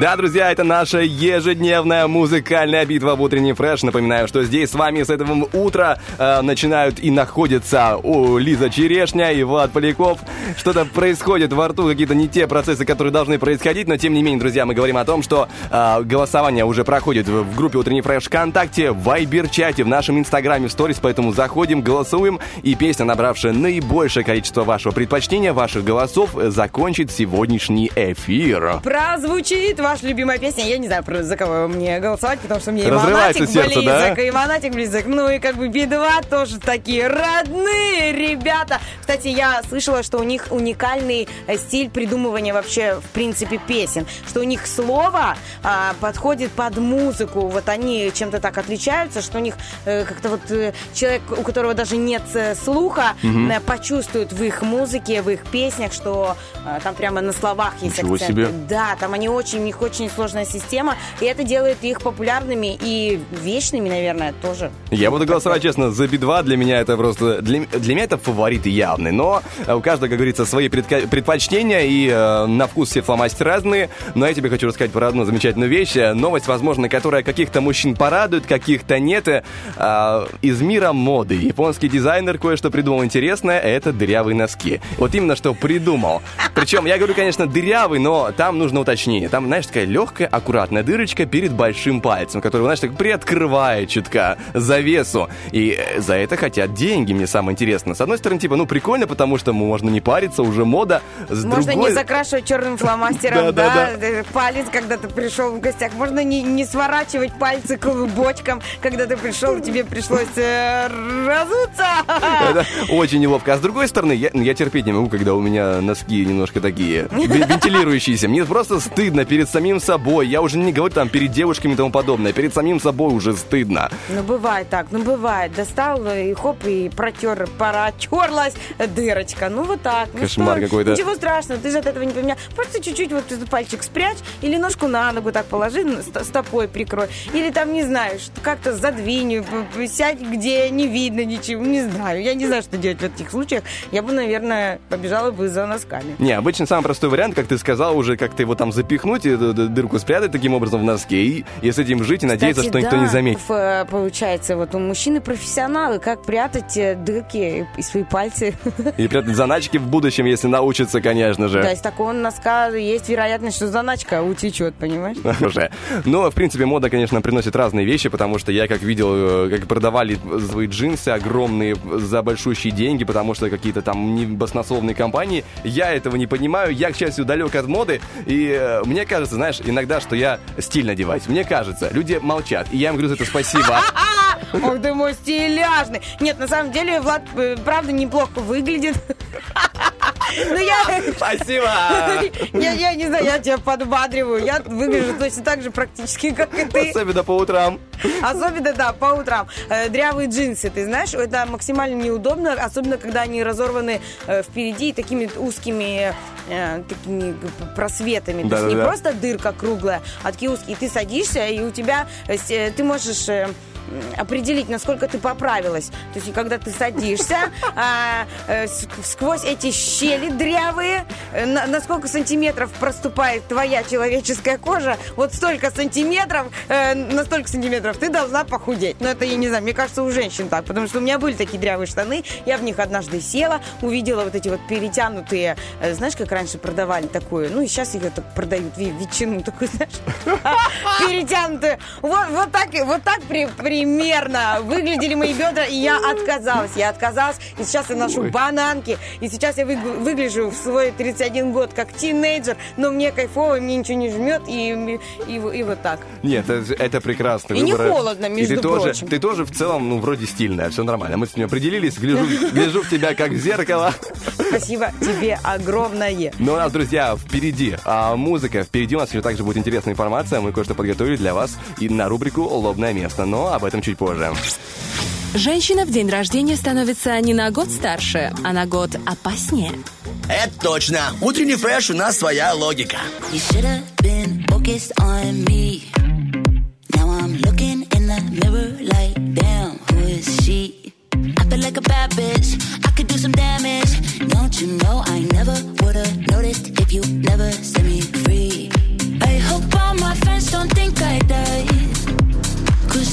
Да, друзья, это наша ежедневная музыкальная битва в утренний фреш. Напоминаю, что здесь с вами с этого утра э, начинают и находятся о, Лиза Черешня и Влад Поляков. Что-то происходит во рту, какие-то не те процессы, которые должны происходить, но тем не менее, друзья, мы говорим о том, что э, голосование уже проходит в, в группе Утренний фреш ВКонтакте, в Вайбер-чате, в нашем Инстаграме, в сторис, поэтому заходим, голосуем, и песня, набравшая наибольшее количество вашего предпочтения, ваших голосов, э, закончит сегодняшний эфир. Прозвучит ваша любимая песня. Я не знаю, за кого мне голосовать, потому что мне и Монатик сердце, да? близок, и Монатик близок. Ну и как бы Би-2 тоже такие родные ребята. Кстати, я слышала, что у них уникальный э, стиль придумывания вообще, в принципе, песен. Что у них слово а, подходит под музыку. Вот они чем-то так отличаются, что у них э, как-то вот э, человек, у которого даже нет э, слуха, э, почувствует в их музыке, в их песнях, что э, там прямо на словах есть Ничего акцент. себе. Да, там они очень, у них очень сложная система, и это делает их популярными и вечными, наверное, тоже. Я буду голосовать, честно, за Би-2. Для меня это просто... Для, для меня это фаворит явный. Но э, у каждого, как говорится, свои предпочтения. И э, на вкус все фломастеры разные. Но я тебе хочу рассказать про одну замечательную вещь. Э, Новость, возможно, которая каких-то мужчин порадует, каких-то нет. Э, э, из мира моды. Японский дизайнер кое-что придумал интересное. Это дырявые носки. Вот именно что придумал. Причем, я говорю, конечно, дырявый, но там нужно уточнение. Там, знаешь, такая легкая, аккуратная дырочка перед большим пальцем, который, знаешь, так приоткрывает чутка завесу. И э, за это хотят деньги, мне самое интересное. С одной стороны, типа, ну, прикольно, потому что можно не париться, уже мода. С Можно другой... не закрашивать черным фломастером, Да, да, да, э, палец, когда ты пришел в гостях. Можно не, не сворачивать пальцы клубочком, когда ты пришел, тебе пришлось э, разуться. Это очень неловко. А с другой стороны, я, я терпеть не могу, когда у меня носки немножко такие ве- вентилирующиеся. Мне просто стыдно перед самим собой. Я уже не говорю там перед девушками и тому подобное. Перед самим собой уже стыдно. Ну, бывает так, ну, бывает. Достал э, и хоп, и протер, протерлась дырочка. Ну, вот так. Ну, Кошмар что? какой-то. Ничего страшного, ты же от этого не поменял. Просто чуть-чуть вот этот пальчик спрячь, или ножку на ногу так положи, стопой прикрой. Или там, не знаю, что как-то задвинь, сядь, где не видно ничего. Не знаю, я не знаю, что делать в этих случаях. Я бы, наверное, побежала бы за носками. Не, обычно самый простой вариант, как ты сказал, уже как-то его там запихнуть и дырку спрятать таким образом в носке и, и с этим жить и надеяться, Кстати, что никто да, не заметит. э, получается, вот у мужчины профессионалы, как прятать э, дырки и свои пальцы. И прятать заначки в будущем, если научится, конечно же. Да, из такого носка есть вероятность, что заначка утечет, понимаешь? уже. Но, в принципе, мода, конечно, приносит разные вещи, потому что я как видел, э, как продавали свои джинсы огромные за большущие деньги, потому что какие-то там не баснословные компании. Я этого не понимаю. Я, к счастью, далек от моды. И э, мне кажется, знаешь, иногда, что я стильно одеваюсь. Мне кажется, люди молчат. И я им говорю за это спасибо. Ох ты мой стиляжный. Нет, на самом деле, Влад, э, правда, неплохо выглядит. Ну, я... Спасибо! Я, я не знаю, я тебя подбадриваю. Я выгляжу точно так же практически, как и ты. Особенно по утрам. Особенно, да, по утрам. Э, дрявые джинсы, ты знаешь, это максимально неудобно, особенно когда они разорваны э, впереди такими узкими э, такими просветами. То есть не Да-да-да. просто дырка круглая, а такие узкие. И ты садишься, и у тебя, ты можешь... определить, насколько ты поправилась. То есть, когда ты садишься, а, э, сквозь эти щели дрявые, э, на, сколько сантиметров проступает твоя человеческая кожа, вот столько сантиметров, э, на столько сантиметров ты должна похудеть. Но это, я не знаю, мне кажется, у женщин так, потому что у меня были такие дрявые штаны, я в них однажды села, увидела вот эти вот перетянутые, знаешь, как раньше продавали такую, ну и сейчас ее так продают, ветчину такую, знаешь, перетянутую. Вот, вот так, вот так при непримерно выглядели мои бедра, и я отказалась. Я отказалась, и сейчас я ношу Ой. бананки, и сейчас я выгл- выгляжу в свой 31 год как тинейджер, но мне кайфово, и мне ничего не жмет, и, и, и вот так. Нет, это, это прекрасный И не выбор. холодно, И между ты тоже, прочим. ты тоже в целом, ну, вроде стильная, все нормально. Мы с ним определились, гляжу, гляжу в тебя как в зеркало. Спасибо тебе огромное. Но у нас, друзья, впереди а, музыка, впереди у нас еще также будет интересная информация. Мы кое-что подготовили для вас и на рубрику «Лобное место», но об этом чуть позже. Женщина в день рождения становится не на год старше, а на год опаснее. Это точно. Утренний фреш у нас своя логика. Like a bad bitch. I could do some damage. Don't you know I never would've noticed if you never set me free? I hope all my friends don't think I died.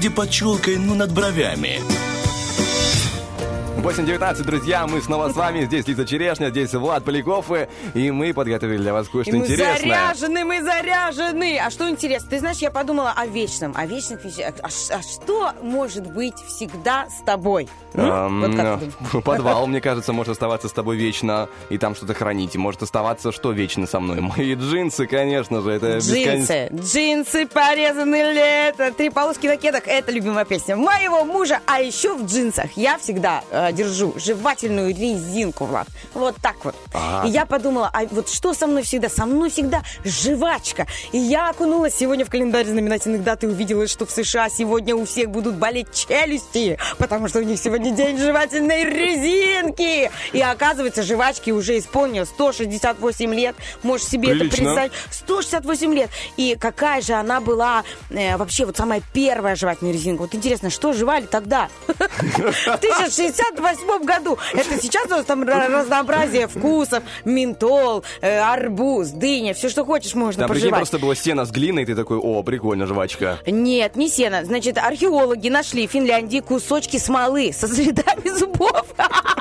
где под челкой, ну, над бровями. 8.19, друзья, мы снова с вами. Здесь Лиза Черешня, здесь Влад Поляков. И, мы подготовили для вас кое-что мы интересное. заряжены, мы заряжены. А что интересно? Ты знаешь, я подумала о вечном, о вечных вещах. А, ш- а что может быть всегда с тобой? Эм, Вот как? Подвал, мне кажется, может оставаться с тобой вечно и там что-то хранить. И может оставаться что вечно со мной? Мои джинсы, конечно же. Это. Джинсы, джинсы порезаны лето, три полоски на кедах. Это любимая песня моего мужа. А еще в джинсах я всегда э, держу жевательную резинку, Влад. Вот так вот. Ага. И я подумала, а вот что со мной всегда? Со мной всегда жвачка. И я окунулась сегодня в календарь знаменательных дат и увидела, что в США сегодня у всех будут болеть челюсти, потому что у них сегодня день жевательной резинки. И оказывается, жвачки уже исполнилось 168 лет. Можешь себе это Прилично. представить. 168 лет. И какая же она была э, вообще вот самая первая жевательная резинка. Вот интересно, что жевали тогда? В 1068 году. Это сейчас у нас там ра- разнообразие вкусов. Ментол, э, арбуз, дыня. Все, что хочешь, можно Там, прикинь, пожевать. просто была стена с глиной, и ты такой, о, прикольно, жвачка. Нет, не сено. Значит, археологи нашли в Финляндии кусочки смолы со следами зубов.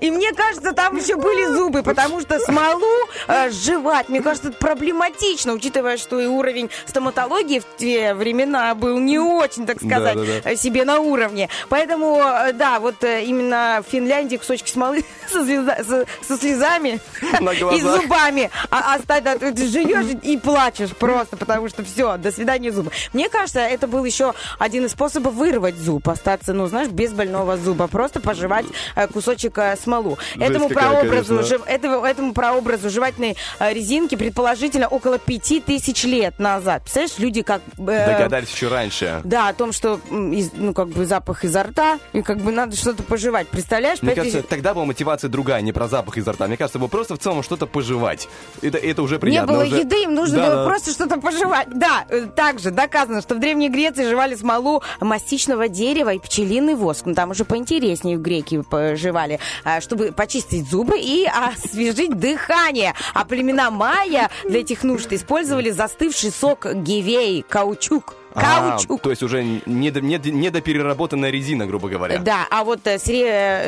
И мне кажется, там еще были зубы, потому что смолу э, жевать, мне кажется, это проблематично, учитывая, что и уровень стоматологии в те времена был не очень, так сказать, Да-да-да. э, себе на уровне. Поэтому, э, да, вот э, именно в Финляндии кусочки смолы со, слеза- со- со слезами и зубами. А, а стать- а ты живешь и плачешь просто, потому что все, до свидания зубы. Мне кажется, это был еще один из способов вырвать зуб, остаться, ну, знаешь, без больного зуба, просто пожевать э, кусочек кусочек э, смолу. Жесть Этому какая, прообразу, конечно. жи- этому, этому прообразу жевательной э, резинки предположительно около пяти тысяч лет назад. Представляешь, люди как... э, Догадались еще раньше. Да, о том, что из- ну, как бы запах изо рта, и как бы надо что-то пожевать. Представляешь? Мне Пять кажется, тысяч- тогда была мотивация другая, не про запах изо рта. Мне кажется, было просто в целом что-то пожевать. Это, это уже Не приятно. было уже- еды, им нужно Да, было да. просто что-то пожевать. Да, э, также доказано, что в Древней Греции жевали смолу мастичного дерева и пчелиный воск. Ну, там уже поинтереснее греки пожевали, а, чтобы почистить зубы и освежить дыхание. А племена майя для этих нужд использовали застывший сок гивеи, каучук. А, Каучук. то есть уже недо- недо- недопереработанная резина, грубо говоря. Да, а вот э, сре-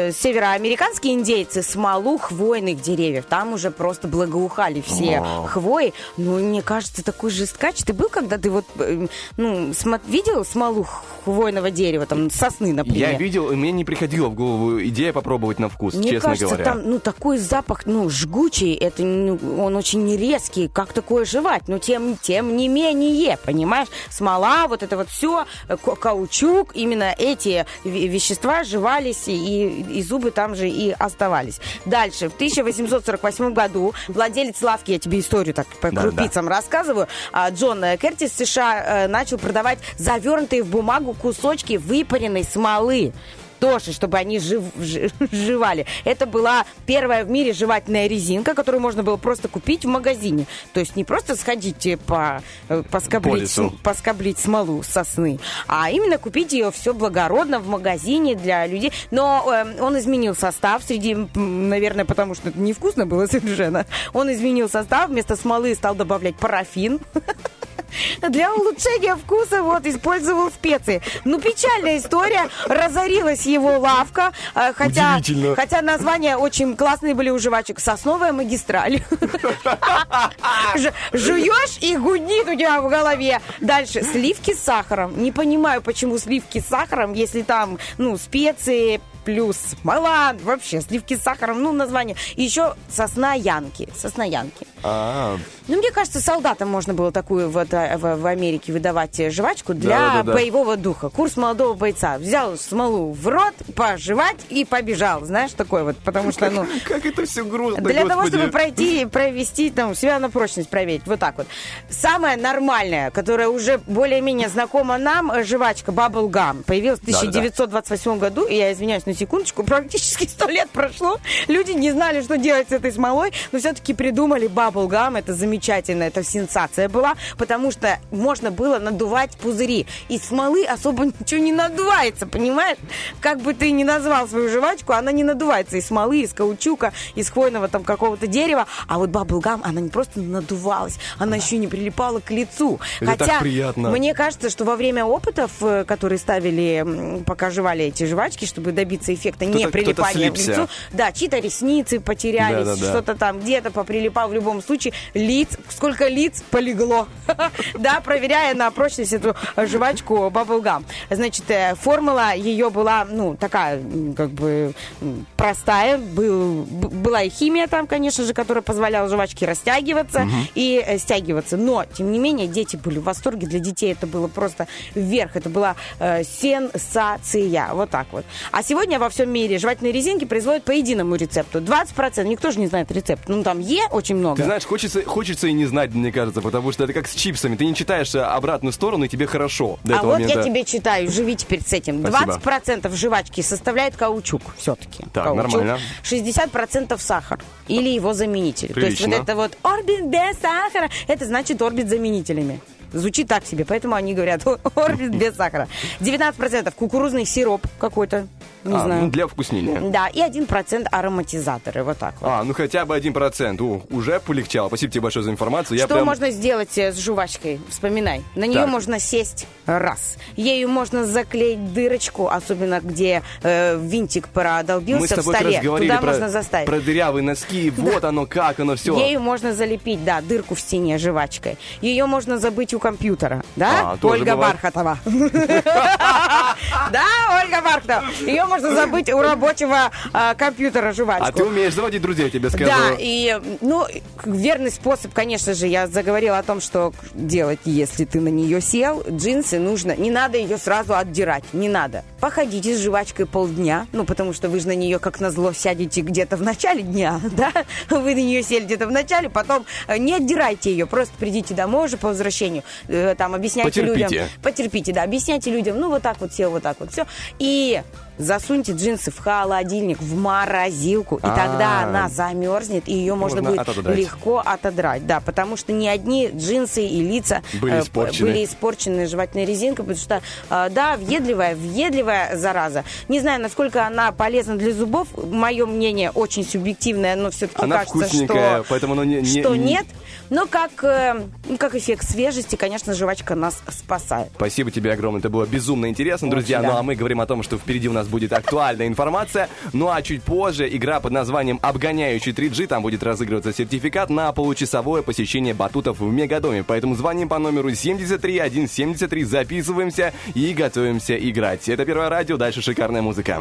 э, североамериканские индейцы смолу хвойных деревьев, там уже просто благоухали все хвои. Ну, мне кажется, такой жесткач. Ты был, когда ты вот, э, ну, смо- видел смолу хвойного дерева, там, сосны, например? Я видел, и мне не приходила в голову идея попробовать на вкус, Мне честно кажется, говоря. там, ну, такой запах, ну, жгучий, это, ну, он очень резкий, как такое жевать? Но тем, тем не менее, понимаешь, смола, вот это вот все, каучук, именно эти ве- вещества жевались, и, и зубы там же и оставались. Дальше, в 1848 году владелец лавки, я тебе историю так по Да, крупицам рассказываю, а, Джон э, Кертис США э, начал продавать завернутые в бумагу кусочки выпаренной смолы тоже, чтобы они жив, жевали. Это была первая в мире жевательная резинка, которую можно было просто купить в магазине. То есть не просто сходить э, по, э, По поскоблить, см- поскоблить смолу сосны, а именно купить ее все благородно в магазине для людей. Но э, он изменил состав среди, наверное, потому что это невкусно было совершенно. Он изменил состав, вместо смолы стал добавлять парафин. Для улучшения вкуса вот использовал специи. Ну, печальная история. Разорилась его лавка. э, Хотя, хотя названия очень классные были у жвачек. Сосновая магистраль. Жуешь и гудит у тебя в голове. Дальше. Сливки с сахаром. Не понимаю, почему сливки с сахаром, если там, ну, специи, плюс смола, вообще сливки с сахаром, ну, название. И еще сосна янки. Сосна янки. А, Ну, мне кажется, солдатам можно было такую вот а, в, в Америке выдавать э, жвачку для Да-да-да. боевого духа. Курс молодого бойца. Взял смолу в рот, пожевать и побежал. Знаешь, такой вот. Потому что, ну, как это все грустно, для того, господи. чтобы пройти, провести, там, себя на прочность проверить. Вот так вот. Самая нормальная, которая уже более-менее знакома нам, э, жвачка Bubble Gum. Появилась в Да-да-да. 1928 году. И я извиняюсь на секундочку, практически сто лет прошло. Люди не знали, что делать с этой смолой, но все-таки придумали Gum. Это замечательно, это сенсация была, потому что можно было надувать пузыри. Из смолы особо ничего не надувается, понимаешь? Как бы ты ни назвал свою жвачку, она не надувается из смолы, из каучука, из хвойного там какого-то дерева. А вот баблгам, она не просто надувалась, она еще не прилипала к лицу. Это Хотя так приятно. мне кажется, что во время опытов, э, которые ставили, пока жевали эти жвачки, чтобы добиться эффекта не прилипания к лицу, да, чьи-то ресницы потерялись, Да-да-да. что-то там где-то поприлипал в любом случае. Лиц, сколько лиц полегло. Да, проверяя на прочность эту жвачку Bubblegum. Значит, э, формула ее была, ну, такая, как бы, простая. Был, была и химия там, конечно же, которая позволяла жвачке растягиваться и э, стягиваться. Но, тем не менее, дети были в восторге. Для детей это было просто вверх. Это была э, сенсация. Вот так вот. А сегодня во всем мире жевательные резинки производят по единому рецепту. 20%. Никто же не знает рецепт. Ну, там Е очень много. Ты знаешь, хочется, хочется и не знать, мне кажется, потому что это как с чипсами. Ты не читаешь э, обратную сторону, и тебе хорошо до а этого вот момента. я тебе читаю, живи теперь с этим. Спасибо. 20% жвачки составляет каучук все-таки. Так, нормально. 60% сахар или его заменитель. То есть Прилично. вот это вот орбит без сахара, это значит орбит заменителями. Звучит так себе, поэтому они говорят орбит без сахара. 19% кукурузный сироп какой-то, не А, знаю. ну, для вкуснения. Да, и 1% ароматизаторы, вот так вот. А, ну хотя бы один процент. У, уже полегчало. Спасибо тебе большое за информацию. Я Что прям... можно сделать э, с жвачкой? Вспоминай. На нее Так. можно сесть раз. Ею можно заклеить дырочку, особенно где э, винтик Мы с продолбился в тобой как столе. раз говорили Туда про, можно заставить. про дырявые носки. Вот оно, как оно все. Ею можно залепить, да, дырку в стене жвачкой. Ее можно забыть у компьютера, да? А, Ольга бывает. Бархатова. Да, Ольга Бархатова. Ее можно забыть у рабочего а, компьютера А жвачку. ты умеешь заводить друзей, тебе скажу. Да, и, ну, верный способ, конечно же, я заговорила о том, что делать, если ты на нее сел. Джинсы нужно, не надо ее сразу отдирать, не надо. походите с жвачкой полдня, ну, потому что вы же на нее, как назло, сядете где-то в начале дня, да? Вы на нее сели где-то в начале, потом э, не отдирайте ее, просто придите домой уже по возвращению, э, там, объясняйте Потерпите. людям. Потерпите, да, объясняйте людям, ну, вот так вот сел, вот так вот все. И засуньте джинсы в холодильник, в морозилку, и тогда А. она замерзнет, и ее можно, Можно будет отодрать. легко отодрать, да, потому что не одни джинсы и лица Были э, испорчены. были испорченной жевательной резинкой, потому что, э, да, въедливая, въедливая зараза. Не знаю, насколько она полезна для зубов. Мое мнение очень субъективное, но все-таки Она кажется, вкусненькая, что, поэтому ну, не, не- что не- нет. Но как, э, ну, как эффект свежести, конечно, жвачка нас спасает. Спасибо тебе огромное, это было безумно интересно, друзья. да. Ну а мы говорим о том, что впереди у нас будет актуальная информация. Ну а чуть позже игра под названием «Обгоняющий 3G». Там будет разыгрываться сертификат на получасовое посещение батутов в Мегадоме. Поэтому звоним по номеру 73173, записываемся и готовимся играть. Это Первое радио, дальше шикарная музыка.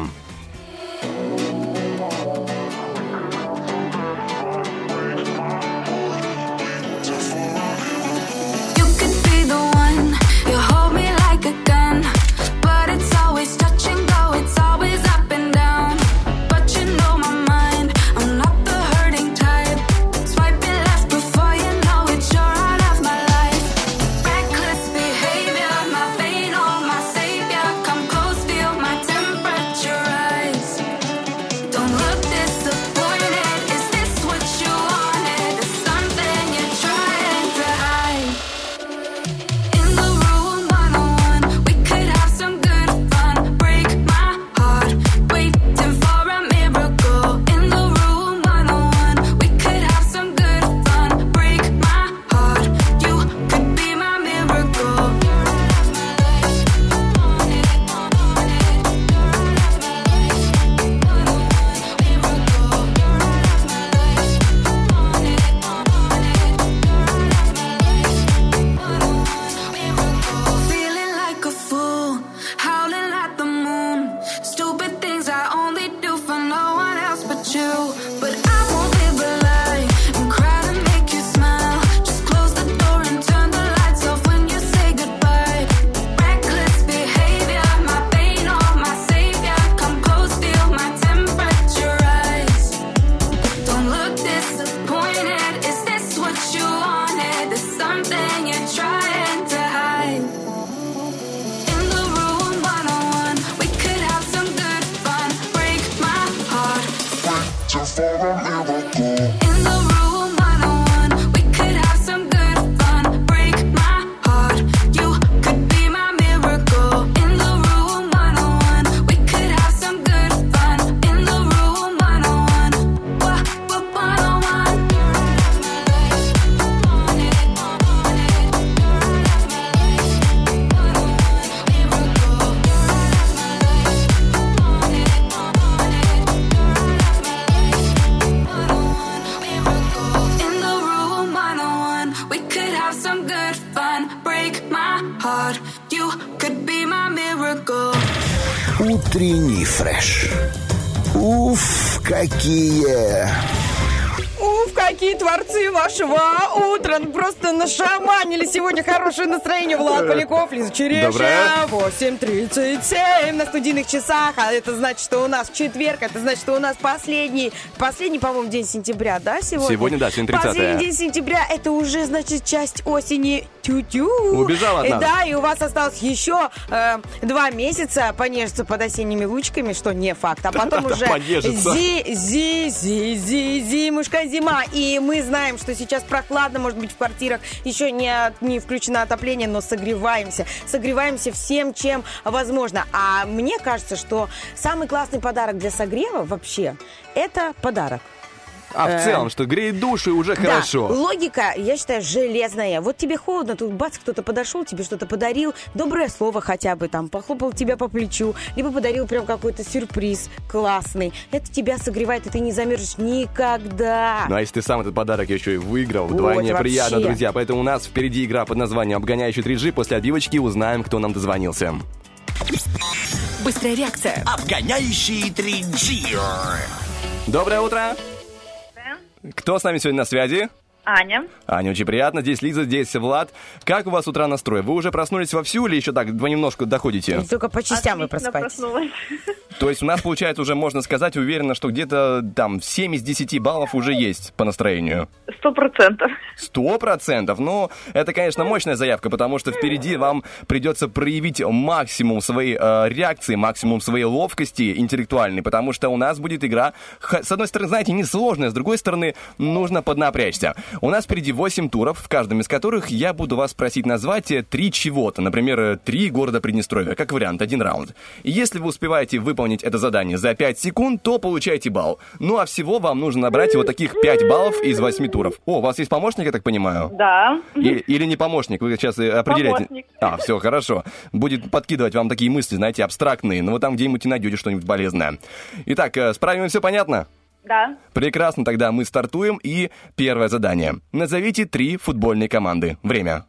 Поляков, Лиза. Доброе. 8.37 на студийных часах. А это значит, что у нас четверг. Это значит, что у нас последний, последний, по-моему, день сентября, да, сегодня? Сегодня, да, сегодня 30-е. Последний день сентября. Это уже, значит, часть осени. Тю-тю. Убежал от нас. Да, и у вас осталось еще э, два месяца понежиться под осенними лучками, что не факт. А потом уже понежиться. зи, зи, зи, зи, зимушка, зима. И мы знаем, что сейчас прохладно, может быть, в квартирах еще не, не включено отопление, но согреваемся. Согреваемся всем, чем возможно. А мне кажется, что самый классный подарок для согрева вообще – это подарок. А в Э, целом, что греет душу и уже Да, хорошо. логика, я считаю, железная. Вот тебе холодно, тут бац, кто-то подошел, тебе что-то подарил, доброе слово хотя бы там, похлопал тебя по плечу, либо подарил прям какой-то сюрприз классный. Это тебя согревает, и ты не замерзнешь никогда. Ну а если ты сам этот подарок еще и выиграл, вдвойне приятно, друзья. Поэтому у нас впереди игра под названием «Обгоняющий 3G». После отбивочки узнаем, кто нам дозвонился. Быстрая реакция. Обгоняющий 3G. Доброе утро. Кто с нами сегодня на связи? Аня. Аня, очень приятно. Здесь Лиза, здесь Влад. Как у вас утра настрой? Вы уже проснулись вовсю или еще так понемножку доходите? Только по частям вы проспать. проснулась. То есть у нас получается уже, можно сказать, уверенно, что где-то там 7 из 10 баллов уже есть по настроению. Сто процентов. Сто процентов. Ну, это, конечно, мощная заявка, потому что впереди вам придется проявить максимум своей э, реакции, максимум своей ловкости интеллектуальной, потому что у нас будет игра, с одной стороны, знаете, несложная, с другой стороны, нужно поднапрячься. У нас впереди 8 туров, в каждом из которых я буду вас просить назвать э, три чего-то, например, э, три города Приднестровья, как вариант, один раунд. И если вы успеваете выполнить это задание за 5 секунд, то получаете балл. Ну а всего вам нужно набрать вот таких 5 баллов из 8 туров. О, у вас есть помощник, я так понимаю? Да. Или, или не помощник, вы сейчас э, определяете. Помощник. А, все, хорошо. Будет подкидывать вам такие мысли, знаете, абстрактные, но вы там где-нибудь и найдете что-нибудь полезное. Итак, с правилами все понятно? Да. Прекрасно, тогда мы стартуем. И первое задание. Назовите три футбольные команды. Время.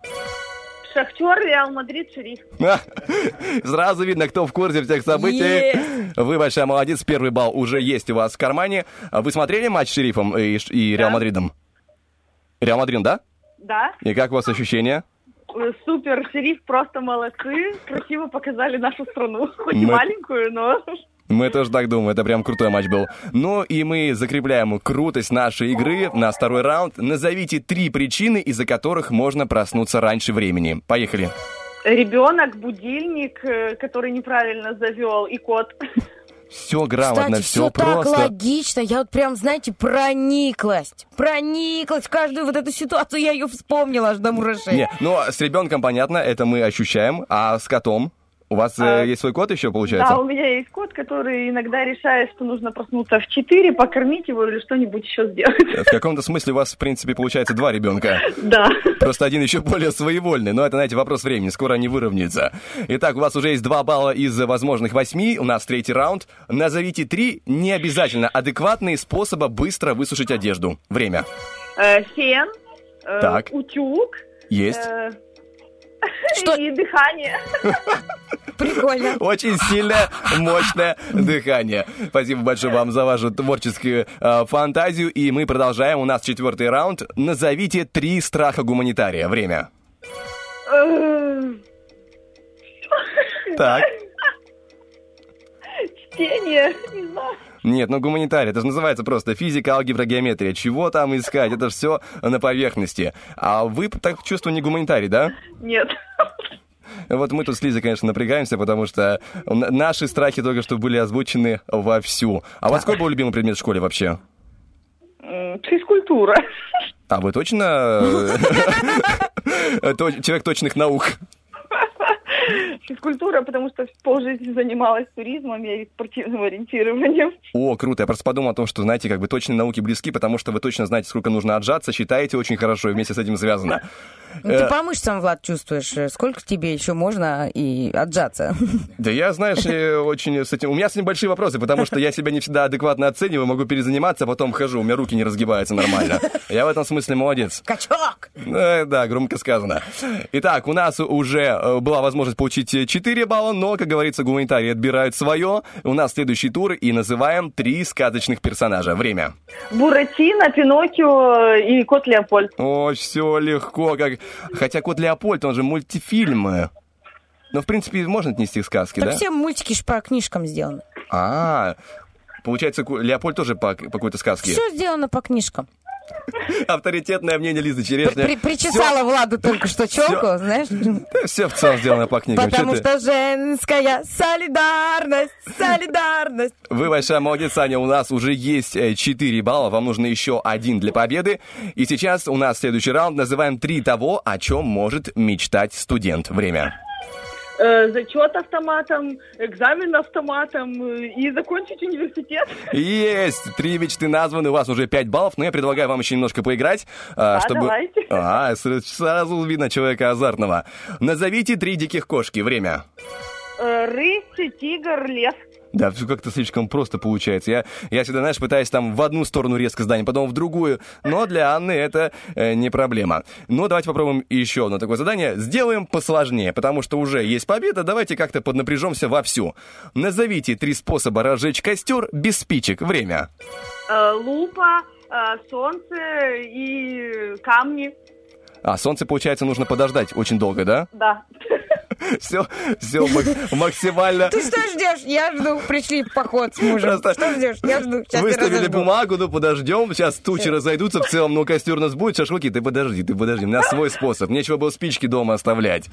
Шахтер, Реал Мадрид, Шериф. Сразу видно, кто в курсе всех событий. Вы большая молодец, первый балл уже есть у вас в кармане. А Вы смотрели матч с Шерифом и, и Реал Да. Мадридом? Реал Мадрид, да? Да. И как у вас ощущения? Э, Супер, Шериф просто молодцы. Красиво показали нашу страну. Хоть и Мы- маленькую, но... Мы тоже так думаем, это прям крутой матч был. Ну и мы закрепляем крутость нашей игры на второй раунд. Назовите три причины, из-за которых можно проснуться раньше времени. Поехали. Ребенок, будильник, э, который неправильно завел, и кот. Все грамотно, Кстати, все все так просто. логично. Я вот прям, знаете, прониклась. Прониклась в каждую вот эту ситуацию. Я ее вспомнила аж до мурашей. Не, ну а с ребенком понятно, это мы ощущаем. А с котом? У вас э, А, есть свой кот еще, получается? Да, у меня есть кот, который иногда решает, что нужно проснуться в 4, покормить его или что-нибудь еще сделать. В каком-то смысле у вас, в принципе, получается два ребенка. Да. Просто один еще более своевольный. Но это, знаете, вопрос времени. Скоро они выровняются. Итак, у вас уже есть два балла из возможных восьми. У нас третий раунд. Назовите три не обязательно адекватные способа быстро высушить одежду. Время. Э, Фен, э, Так. утюг Есть. Что? и дыхание. Прикольно. Очень сильное, мощное дыхание. Спасибо большое вам за вашу творческую э, фантазию. И мы продолжаем. У нас четвертый раунд. Назовите три страха гуманитария. Время. Э, Так. Чтение, не знаю. Нет, ну гуманитарий, это же называется просто физика, алгебра, геометрия. Чего там искать? Это все на поверхности. А вы так чувствую не гуманитарий, да? Нет. Вот мы тут с Лизой, конечно, напрягаемся, потому что наши страхи только что были озвучены вовсю. А у вас какой был любимый предмет в школе вообще? Физкультура. А вы точно э, человек точных наук? Физкультура, потому что полжизни занималась туризмом и спортивным ориентированием. О, круто. Я просто подумал о том, что, знаете, как бы точные науки близки, потому что вы точно знаете, сколько нужно отжаться, считаете очень хорошо, и вместе с этим связано. Ну, ты по мышцам, Влад, чувствуешь, э, сколько тебе еще можно и отжаться. Да я, знаешь, э, очень с этим... У меня с ним большие вопросы, потому что я себя не всегда адекватно оцениваю, могу перезаниматься, а потом хожу, у меня руки не разгибаются нормально. Я в этом смысле молодец. Качок! Э, Да, громко сказано. Итак, у нас уже э, была возможность получить э, 4 балла, но, как говорится, гуманитарии отбирают свое. У нас следующий тур и называем три сказочных персонажа. Время. Буратино, Пиноккио и кот Леопольд. О, все легко, как... Хотя Кот Леопольд, он же мультифильмы. Но, в принципе, можно отнести к сказке, Так да? все мультики ж по книжкам сделаны. А, получается, Леопольд тоже по, по какой-то сказке. Все сделано по книжкам. Авторитетное мнение Лизы Черешня. При- причесала Владу только что челку, знаешь? Все в целом сделано по книгам. Потому Чё ты? что женская солидарность, солидарность. Вы большая молодец, Аня. У нас уже есть э, 4 балла. Вам нужно еще один для победы. И сейчас у нас следующий раунд. Называем три того, о чем может мечтать студент. Время. Э, зачет автоматом, экзамен автоматом э, и закончить университет. Есть! Три мечты названы. У вас уже 5 баллов. Но я предлагаю вам еще немножко поиграть. а, Да, давайте. А, сразу видно человека азартного. Назовите три диких кошки. Время. Э, рысь, тигр, лев. Да, все как-то слишком просто получается. Я, я всегда, знаешь, пытаюсь там в одну сторону резко здание, потом в другую. Но для Анны это э, не проблема. Но давайте попробуем еще одно такое задание. Сделаем посложнее, потому что уже есть победа. Давайте как-то поднапряжемся вовсю. Назовите три способа разжечь костер без спичек. Время. Э, лупа, э, солнце и камни. А, солнце, получается, нужно подождать очень долго, да? Да. Все, все максимально. Ты что ждешь? Я жду. Пришли в поход с мужем. Просто Что ждешь? Я жду. Сейчас Выставили бумагу, ну подождем, сейчас тучи разойдутся в целом, ну костер у нас будет, шашлыки, ты подожди, ты подожди, у меня свой способ, нечего было спички дома оставлять.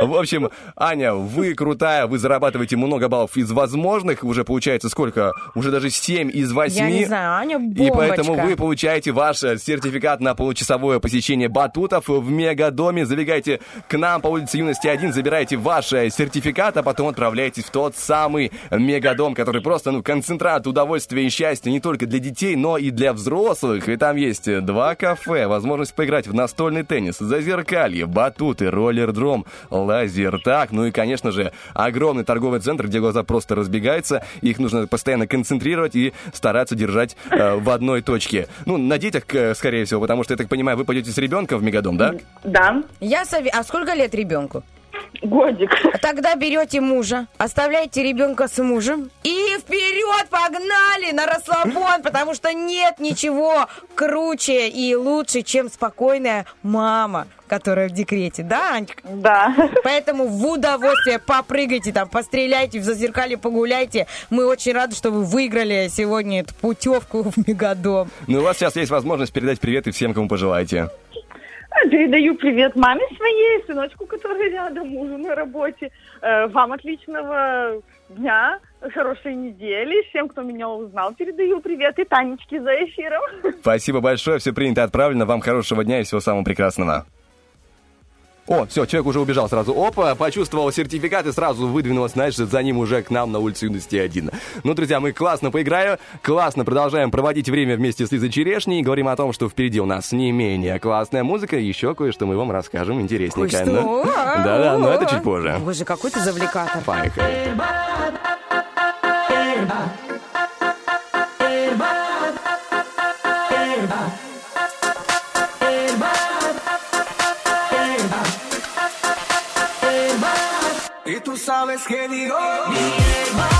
В общем, Аня, вы крутая, вы зарабатываете много баллов из возможных, уже получается сколько? Уже даже 7 из 8. Я не знаю, Аня И бомбочка. поэтому вы получаете ваш э, сертификат на получасовое посещение батутов в Мегадоме. Забегайте к нам по улице Юности 1, забирайте ваш э, сертификат, а потом отправляйтесь в тот самый Мегадом, который просто ну, концентрат удовольствия и счастья не только для детей, но и для взрослых. И там есть два кафе, возможность поиграть в настольный теннис, зазеркалье, батуты, роллердром, лазертаг, ну и, конечно же, огромный торговый центр, где глаза просто разбегаются, их нужно постоянно концентрировать и стараться держать э, в одной точке. Ну, на детях, скорее всего, потому что, я так понимаю, вы пойдете с ребенком в Мегадом, да? Да. Я сове... А сколько лет ребенку? Годик. Тогда берете мужа, оставляете ребенка с мужем и вперед погнали на расслабон, потому что нет ничего круче и лучше, чем спокойная мама, которая в декрете, да, Анечка? Да. Поэтому в удовольствие попрыгайте там, постреляйте, в зазеркалье погуляйте. Мы очень рады, что вы выиграли сегодня эту путевку в Мегадом. Ну, у вас сейчас есть возможность передать приветы всем, кому пожелаете. А, Передаю привет маме своей, сыночку, который рядом, мужу на работе. Э, Вам отличного дня, хорошей недели. Всем, кто меня узнал, передаю привет. И Танечке за эфиром. Спасибо большое, все принято, отправлено. Вам хорошего дня и всего самого прекрасного. О, все, человек уже убежал сразу. Опа, почувствовал сертификат и сразу выдвинулась, знаешь, за ним уже к нам на улице Юности 1. Ну, друзья, мы классно поиграем, классно продолжаем проводить время вместе с Лизой Черешней и говорим о том, что впереди у нас не менее классная музыка, и еще кое-что мы вам расскажем интересненькое. Ну, Да-да, но это чуть позже. Боже, какой ты завлекатор. Поехали. Tú sabes que digo. Mi hierba,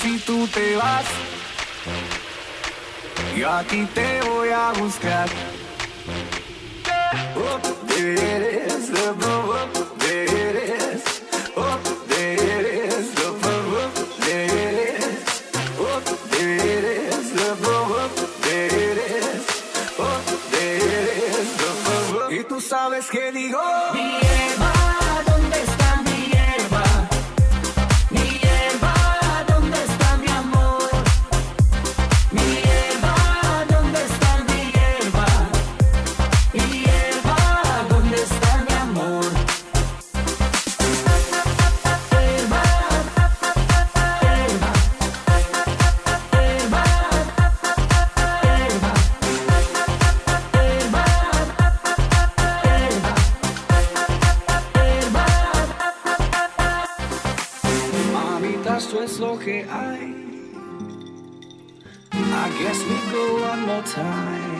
si tú te vas, yo aquí te voy a buscar. Oh, there it is, the. Oh, there it. Oh, there it is. Oh, there. Y tú sabes que digo. Que hay. I guess we go one more time.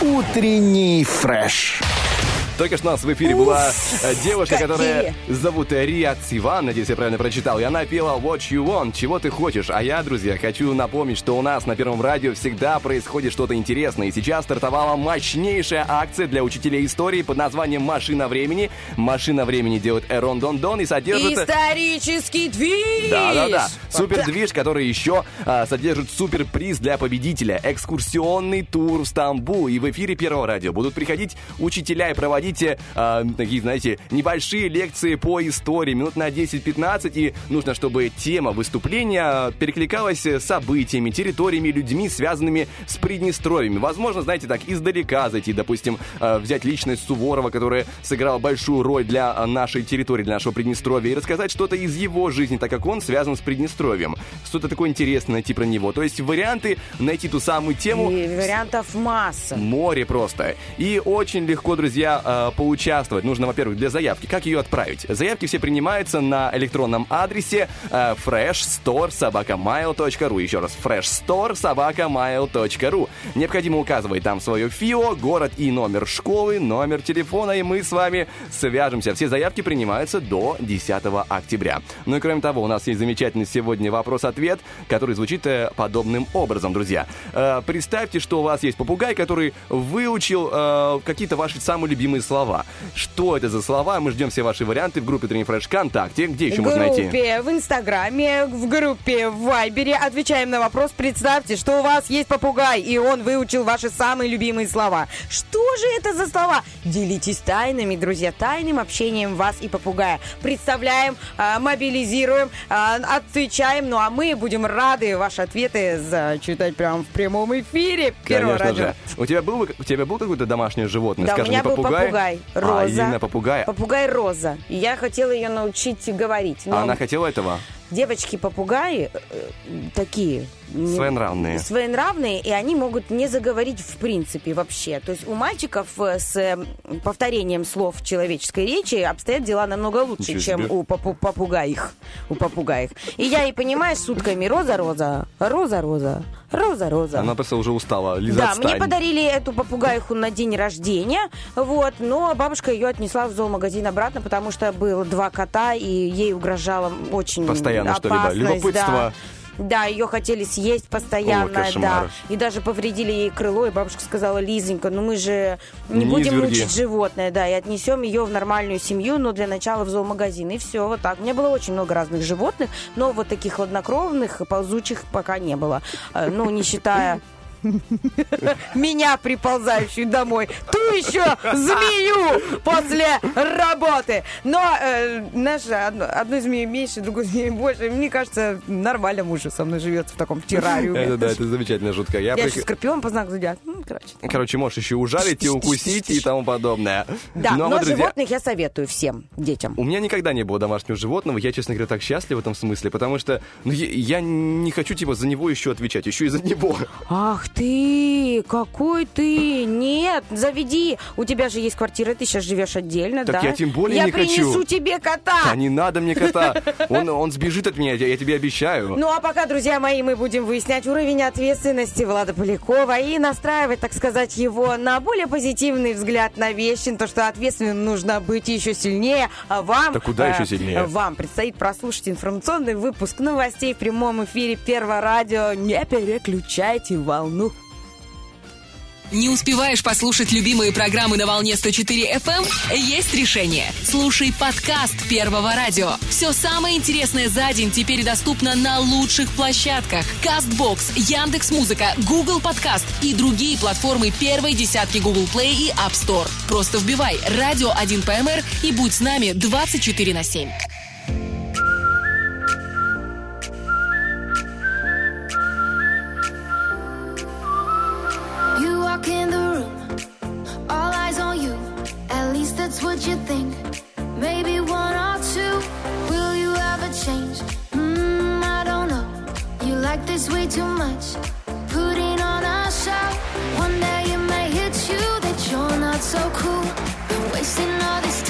Утренний. Только что у нас в эфире была э, девушка, какие. которая зовут Риа Циван, надеюсь, я правильно прочитал, и она пела What You Want, чего ты хочешь. А я, друзья, хочу напомнить, что у нас на Первом радио всегда происходит что-то интересное. И сейчас стартовала мощнейшая акция для учителей истории под названием «Машина времени». «Машина времени» делает Эрон Дон Дон и содержит... Исторический движ! Да-да-да. Вот Супер так. движ, который еще а, содержит суперприз для победителя. Экскурсионный тур в Стамбул. И в эфире Первого радио будут приходить учителя и проводить э, а, такие, знаете, небольшие лекции по истории, минут на 10-15. И нужно, чтобы тема выступления перекликалась с событиями, территориями, людьми, связанными с Приднестровьем. Возможно, знаете, так издалека зайти, допустим, э, взять личность Суворова, которая сыграла большую роль для э, нашей территории, для нашего Приднестровья, и рассказать что-то из его жизни, так как он связан с Приднестровьем. Что-то такое интересное найти про него. То есть варианты найти ту самую тему И вариантов масса. море просто. И очень легко, друзья, э, поучаствовать. Нужно, во-первых, для заявки. Как ее отправить? Заявки все принимаются на электронном адресе э, freshstore.sobakamail.ru Еще раз, freshstore.sobakamail.ru Необходимо указывать там свое ФИО, город и номер школы, номер телефона, и мы с вами свяжемся. Все заявки принимаются до 10 октября. Ну и кроме того, у нас есть замечательный сегодня вопрос-ответ, который звучит э, подобным образом, друзья. Э, представьте, что у вас есть попугай, который выучил э, какие-то ваши самые любимые слова. Что это за слова? Мы ждем все ваши варианты в группе Тренинг Фреш ВКонтакте. Где еще в можно найти? группе, в Инстаграме, в группе, в Вайбере. Отвечаем на вопрос. Представьте, что у вас есть попугай, и он выучил ваши самые любимые слова. Что же это за слова? Делитесь тайнами, друзья, тайным общением вас и попугая. Представляем, а, мобилизируем, а, отвечаем. Ну а мы будем рады ваши ответы зачитать прямо в прямом эфире Первого Конечно радио. же. У тебя был, у тебя был какое-то домашнее животное? Да, у Скажем, меня не был попугай? Попугай, А, Роза. именно попугай. Попугай Роза. И я хотела ее научить говорить. А но она хотела этого? Девочки-попугаи э, такие... Своенравные. Своенравные, и они могут не заговорить в принципе вообще. То есть у мальчиков э, с э, повторением слов человеческой речи обстоят дела намного лучше, Ничего чем себе. у попу- попугаих. У попугаих. И я и понимаешь, сутками роза-роза, роза-роза, роза-роза. Она просто уже устала. Лиза, Да, отстань. мне подарили эту попугайху на день рождения, вот, но бабушка ее отнесла в зоомагазин обратно, потому что было два кота, и ей угрожала очень Постоянно что-либо. Любопытство. Да. Да, ее хотели съесть постоянно, О, да. И даже повредили ей крыло, и бабушка сказала, Лизонька, ну мы же не, Не будем изверги». мучить животное, да, и отнесем ее в нормальную семью, но для начала в зоомагазин. И все, вот так. У меня было очень много разных животных, но вот таких хладнокровных, ползучих пока не было. Э, Ну, не считая меня, приползающую домой, ту еще змею после работы. Но э, наша одно, одной змеи меньше, другой змеи больше. Мне кажется, нормально муж со мной живет в таком террариуме. Это да, это замечательная шутка. Я, Я прих- еще скорпион по знаку зодиака. Ну, короче. Короче, можешь еще ужалить и укусить и тому подобное. Да, Ну, а но вы, друзья, животных я советую всем детям. У меня никогда не было домашнего животного. Я, честно говоря, так счастлив в этом смысле, потому что ну, я, я не хочу, типа, за него еще отвечать, еще и за него. Ах ты, какой ты! Нет, заведи. У тебя же есть квартира, ты сейчас живешь отдельно, Так да? я тем более я не хочу. принесу тебе кота. А не надо мне кота. Он, он сбежит от меня, я, я тебе обещаю. Ну а пока, друзья мои, мы будем выяснять уровень ответственности Влада Полякова и настраивать, так сказать, его на более позитивный взгляд на вещи, то, что ответственным нужно быть еще сильнее, а вам... Да куда еще сильнее? Вам предстоит прослушать информационный выпуск новостей в прямом эфире Первого радио. Не переключайте волну. Не успеваешь послушать любимые программы на волне 104 FM? Есть решение. Слушай подкаст Первого радио. Все самое интересное за день теперь доступно на лучших площадках. Castbox, Яндекс Музыка, Google Подкаст и другие платформы первой десятки Google Play и App Store. Просто вбивай «Радио 1 ПМР» и будь с нами 24 на 7. Walk in the room, all eyes on you. At least that's what you think. Maybe one or two. Will you ever change? Hmm, I don't know. You like this way too much. Putting on a show. One day it may hit you that you're not so cool. Been wasting all this time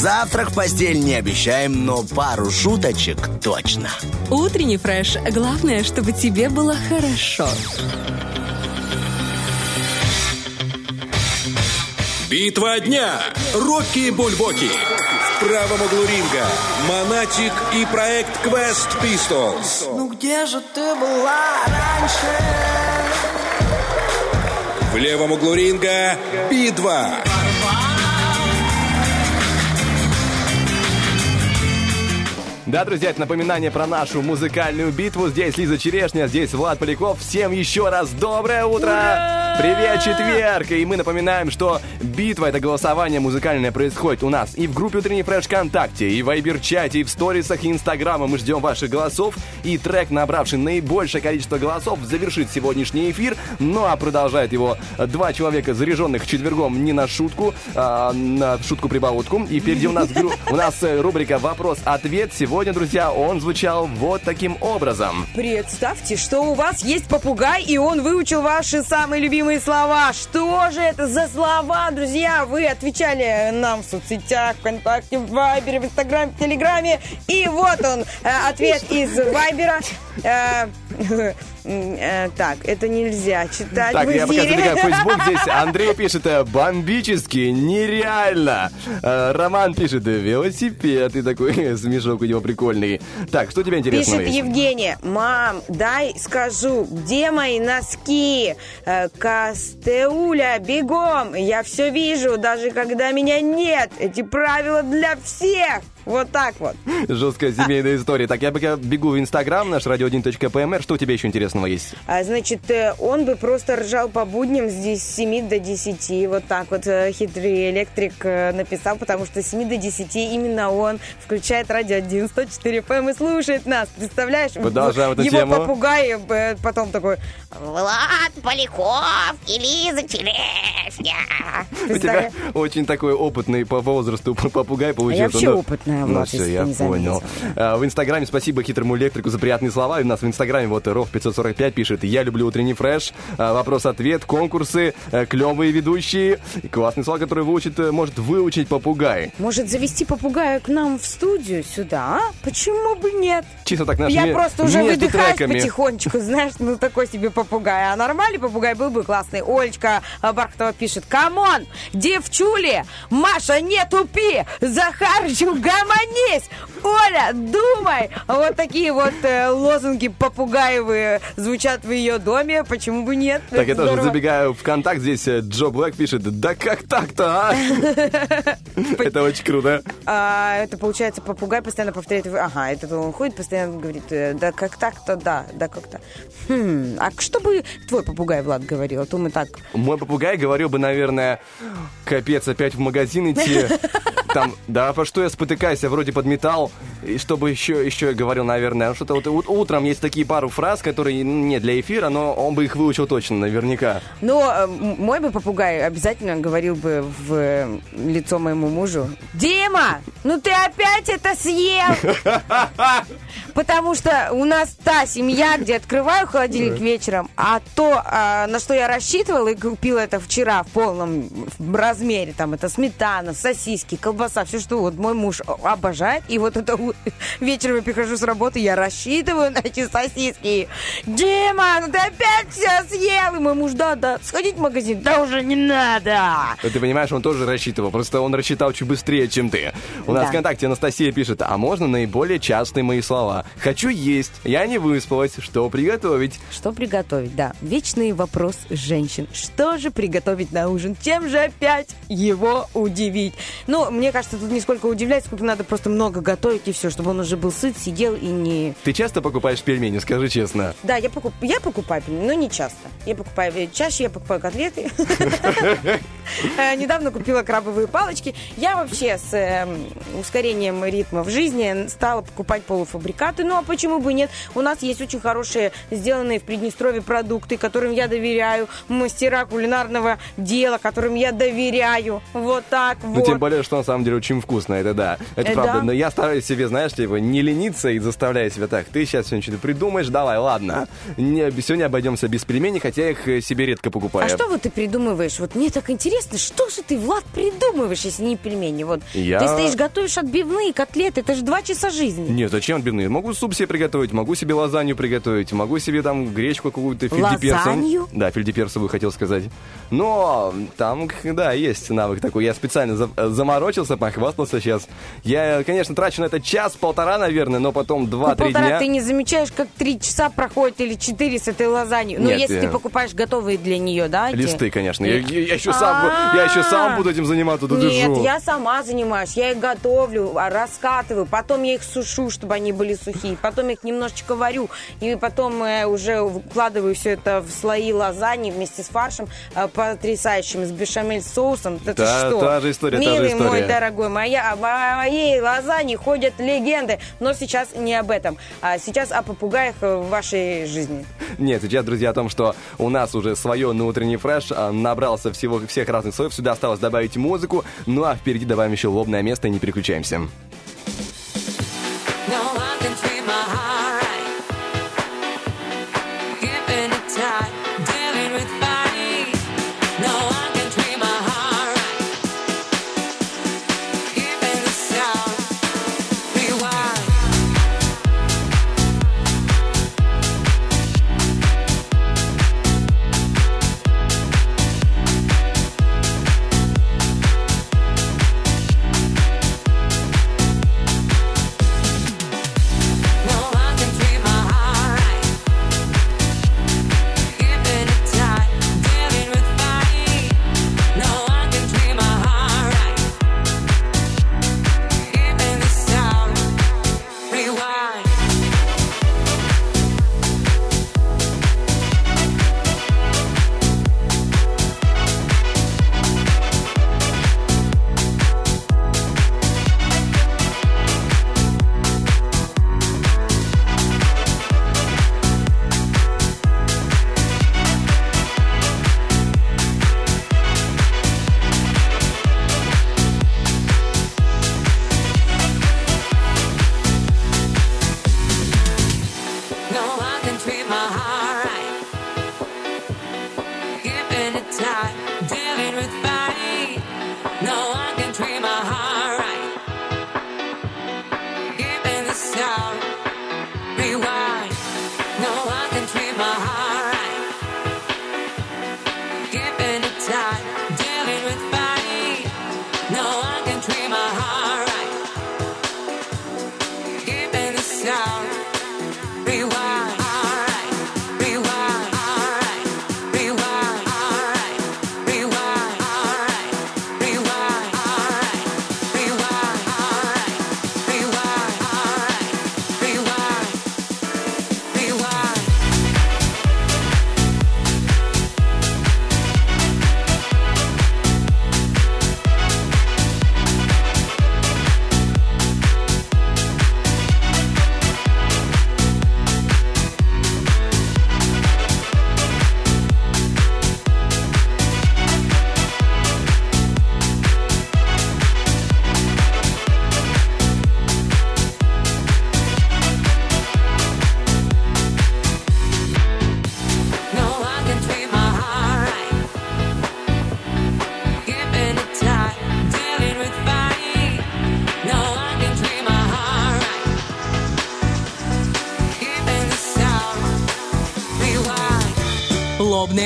Завтрак в постель не обещаем, но пару шуточек точно. Утренний фреш. Главное, чтобы тебе было хорошо. Битва дня. Рокки Бульбоки. В правом углу ринга Монатик и проект Quest Pistols. Ну где же ты была раньше? В левом углу ринга Би-2. Да, друзья, это напоминание про нашу музыкальную битву. Здесь Лиза Черешня, здесь Влад Поляков. Всем еще раз доброе утро! Привет, четверг! И мы напоминаем, что битва, это голосование музыкальное, происходит у нас и в группе Утренний Фреш ВКонтакте, и в Вайбер-чате, и в сторисах, и Инстаграма. Мы ждем ваших голосов. И трек, набравший наибольшее количество голосов, завершит сегодняшний эфир. Ну а продолжает его два человека, заряженных четвергом не на шутку, а на шутку-прибаутку. И впереди у нас, у нас э, рубрика «Вопрос-ответ». Сегодня, друзья, он звучал вот таким образом. Представьте, что у вас есть попугай, и он выучил ваши самые любимые слова. Что же это за слова, друзья? Вы отвечали нам в соцсетях, ВКонтакте, в Вайбере, в Инстаграме, в Телеграме. И вот он, э, ответ из Вайбера. Э, Так, это нельзя читать Так, в я эфире. забегаю в Facebook. Здесь Андрей пишет э, «Бомбически, нереально». Э, Роман пишет э, «Велосипед». И такой смешок у него прикольный. Так, что тебе интересно Пишет Евгения, мам, дай скажу, где мои носки? Э, Кастеуля, бегом, я все вижу, даже когда меня нет. Эти правила для всех. Вот так вот. Жесткая семейная история. Так, я пока бегу в Инстаграм, наш radio1.pmr. Что у тебя еще интересного есть? А, значит, э, он бы просто ржал по будням здесь с 7 до 10. Вот так вот э, хитрый электрик э, написал, потому что с 7 до 10 именно он включает радио 1 104 FM и слушает нас. Представляешь? Продолжаем эту Его тему. попугай потом такой... Влад Поляков и Лиза Черешня. У тебя очень такой опытный по возрасту попугай получился. вообще Ну, опытная, Ну Влад, все, я понял. А, В Инстаграме спасибо хитрому электрику за приятные слова. И у нас в Инстаграме вот Ров 545 пишет «Я люблю утренний фреш». А, Вопрос-ответ, конкурсы, э, клевые ведущие. И классные слова, которые выучит, э, может выучить попугай. Может завести попугая к нам в студию сюда, а? Почему бы нет? Чисто так нашими Я просто уже выдыхаюсь треками. потихонечку, знаешь, ну такой себе попугай. А нормальный попугай был бы классный. Олечка а, Бархтова пишет, c'mon, девчули, Маша, не тупи, Захарычу, гомонись, Оля, думай. Вот такие вот э, лозунги попугаевые звучат в ее доме, почему бы нет? Так, я тоже Здорово. забегаю в контакт. Здесь э, Джо Блэк пишет, да как так-то, а? Это очень круто. А, это получается попугай постоянно повторяет. Ага, это он ходит постоянно говорит, э, да как так-то, да, да как-то. Хм, а что бы твой попугай, Влад, говорил? А то мы так... Мой попугай говорил бы, наверное, капец, опять в магазин идти. Там, да, по что я спотыкаюсь, я вроде под металл. И чтобы еще, еще я говорил, наверное, что-то вот ут- утром есть такие пару фраз, которые ну, не для эфира, но он бы их выучил точно, наверняка. Но э, мой бы попугай обязательно говорил бы в э, лицо моему мужу. Дима, ну ты опять это съел? Потому что у нас та семья, где открываю холодильник вечером, а то, а, на что я рассчитывала и купила это вчера в полном размере, там это сметана, сосиски, колбаса, все что вот мой муж обожает, и вот это вечером я прихожу с работы, я рассчитываю на эти сосиски. Дима, ну ты опять все съел. И мой муж, да, да, сходить в магазин, да уже не надо. Ты понимаешь, он тоже рассчитывал, просто он рассчитал чуть быстрее, чем ты. У нас Да. ВКонтакте Анастасия пишет, а можно наиболее частые мои слова? Хочу есть, я не выспалась, что приготовить? Что приготовить, да. Вечный вопрос женщин. Что же приготовить на ужин? Чем же опять его удивить? Ну, мне кажется, тут не сколько удивлять, сколько надо просто много готовить и все, чтобы он уже был сыт, сидел и не... Ты часто покупаешь пельмени, скажи честно? Да, я, покуп... я покупаю пельмени, но не часто. Я покупаю... э, Чаще я покупаю котлеты. Э, Недавно купила крабовые палочки. Я вообще с эм, ускорением ритма в жизни стала покупать полуфабрикаты. Ну, а почему бы и нет? У нас есть очень хорошие, сделанные в Приднестровье продукты, которым я доверяю. Мастера кулинарного дела, которым я доверяю. Вот так Ну, вот. тем более, что на самом деле очень вкусно, это да. Это Э, правда. да. Но я стараюсь себе, знаешь, типа, не лениться и заставляю себя так. Ты сейчас сегодня что-то придумаешь, давай, ладно. Не, сегодня обойдемся без пельменей, хотя их э, себе редко покупаю. А что вот ты придумываешь? Вот мне так интересно, что же ты, Влад, придумываешь, если не пельмени? Вот Я- ты стоишь, готовишь отбивные котлеты, это же два часа жизни. Нет, зачем отбивные? Могу суп себе приготовить, могу себе лазанью приготовить, могу себе там гречку какую-то фельдеперсовую. Лазанью? Да, фельдеперсовую хотел сказать. Но там, да, есть навык такой. Я специально за- заморочился, похвастался сейчас. Я, конечно, трачу на это час-полтора, наверное, но потом Ну, два-три полтора дня... ты не замечаешь, как три часа проходит или четыре с этой лазанью. Ну, Нет, если э, ты покупаешь готовые для нее, да? эти? Листы, конечно. Я, Нет. я- я еще сам, бу- я еще сам А. буду этим заниматься, Нет, я сама занимаюсь, я их готовлю, а, раскатываю, потом я их сушу, чтобы они были сухие, потом их немножечко варю, и потом э, уже вкладываю все это в слои лазаньи вместе с фаршем э, потрясающим, с бешамель соусом. Это Та- что? та же история, та же Милый мой история. дорогой, моя, о моей лазаньи ходят легенды, но сейчас не об этом, а сейчас о попугаях э, в вашей жизни. Нет, сейчас, друзья, о том, что у нас уже свое на утренний фреш а, набрался всего, всех разных слоев. Сюда осталось добавить музыку. Ну а впереди добавим еще лобное место и не переключаемся.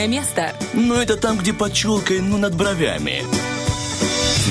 Лобное место. Ну, это там, где под челкой, ну, над бровями.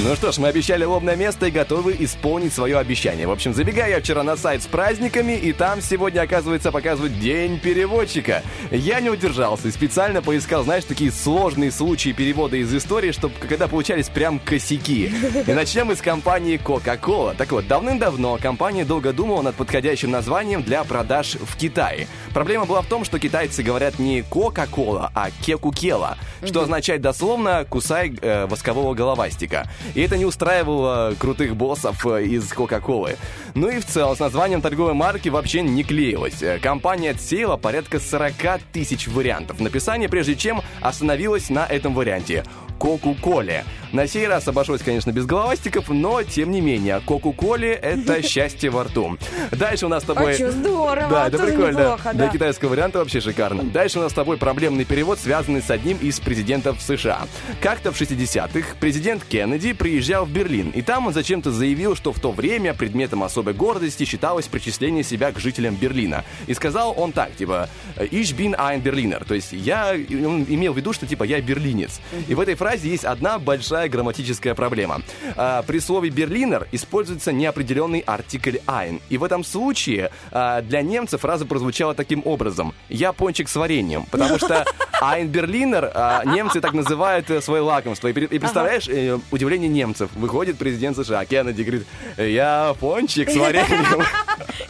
Ну что ж, мы обещали лобное место и готовы исполнить свое обещание. В общем, забегая я вчера на сайт с праздниками, и там сегодня, оказывается, показывают День переводчика. Я не удержался и специально поискал, знаешь, такие сложные случаи перевода из истории, чтобы когда получались прям косяки. И начнем мы с компании Coca-Cola. Так вот, давным-давно компания долго думала над подходящим названием для продаж в Китае. Проблема была в том, что китайцы говорят не Coca-Cola, а Кекукела, что означает дословно «кусай э, воскового головастика». И это не устраивало крутых боссов э, из Кока-Колы. Ну и в целом с названием торговой марки вообще не клеилось. Э, Компания отсеяла порядка 40 тысяч вариантов написания, прежде чем остановилась на этом варианте. Коку-Коле. На сей раз обошлось, конечно, без головастиков, но, тем не менее, Коку-Коле — это счастье во рту. Дальше у нас с тобой... А чё, здорово, Да, это тоже прикольно. неплохо, Для да. китайского варианта вообще шикарно. Дальше у нас с тобой проблемный перевод, связанный с одним из президентов США. Как-то в 60-х президент Кеннеди приезжал в Берлин, и там он зачем-то заявил, что в то время предметом особой гордости считалось причисление себя к жителям Берлина. И сказал он так, типа, «Ich bin ein Berliner», то есть я он имел в виду, что типа я берлинец. И в этой фразе есть одна большая грамматическая проблема. А, при слове «берлинер» используется неопределенный артикль «ein». И в этом случае а, для немцев фраза прозвучала таким образом. «Я пончик с вареньем», потому что «ein Berliner» а, немцы так называют э, свое лакомство. И, пре- и представляешь, э, удивление немцев. Выходит президент США Кеннеди, говорит, «Я пончик с вареньем».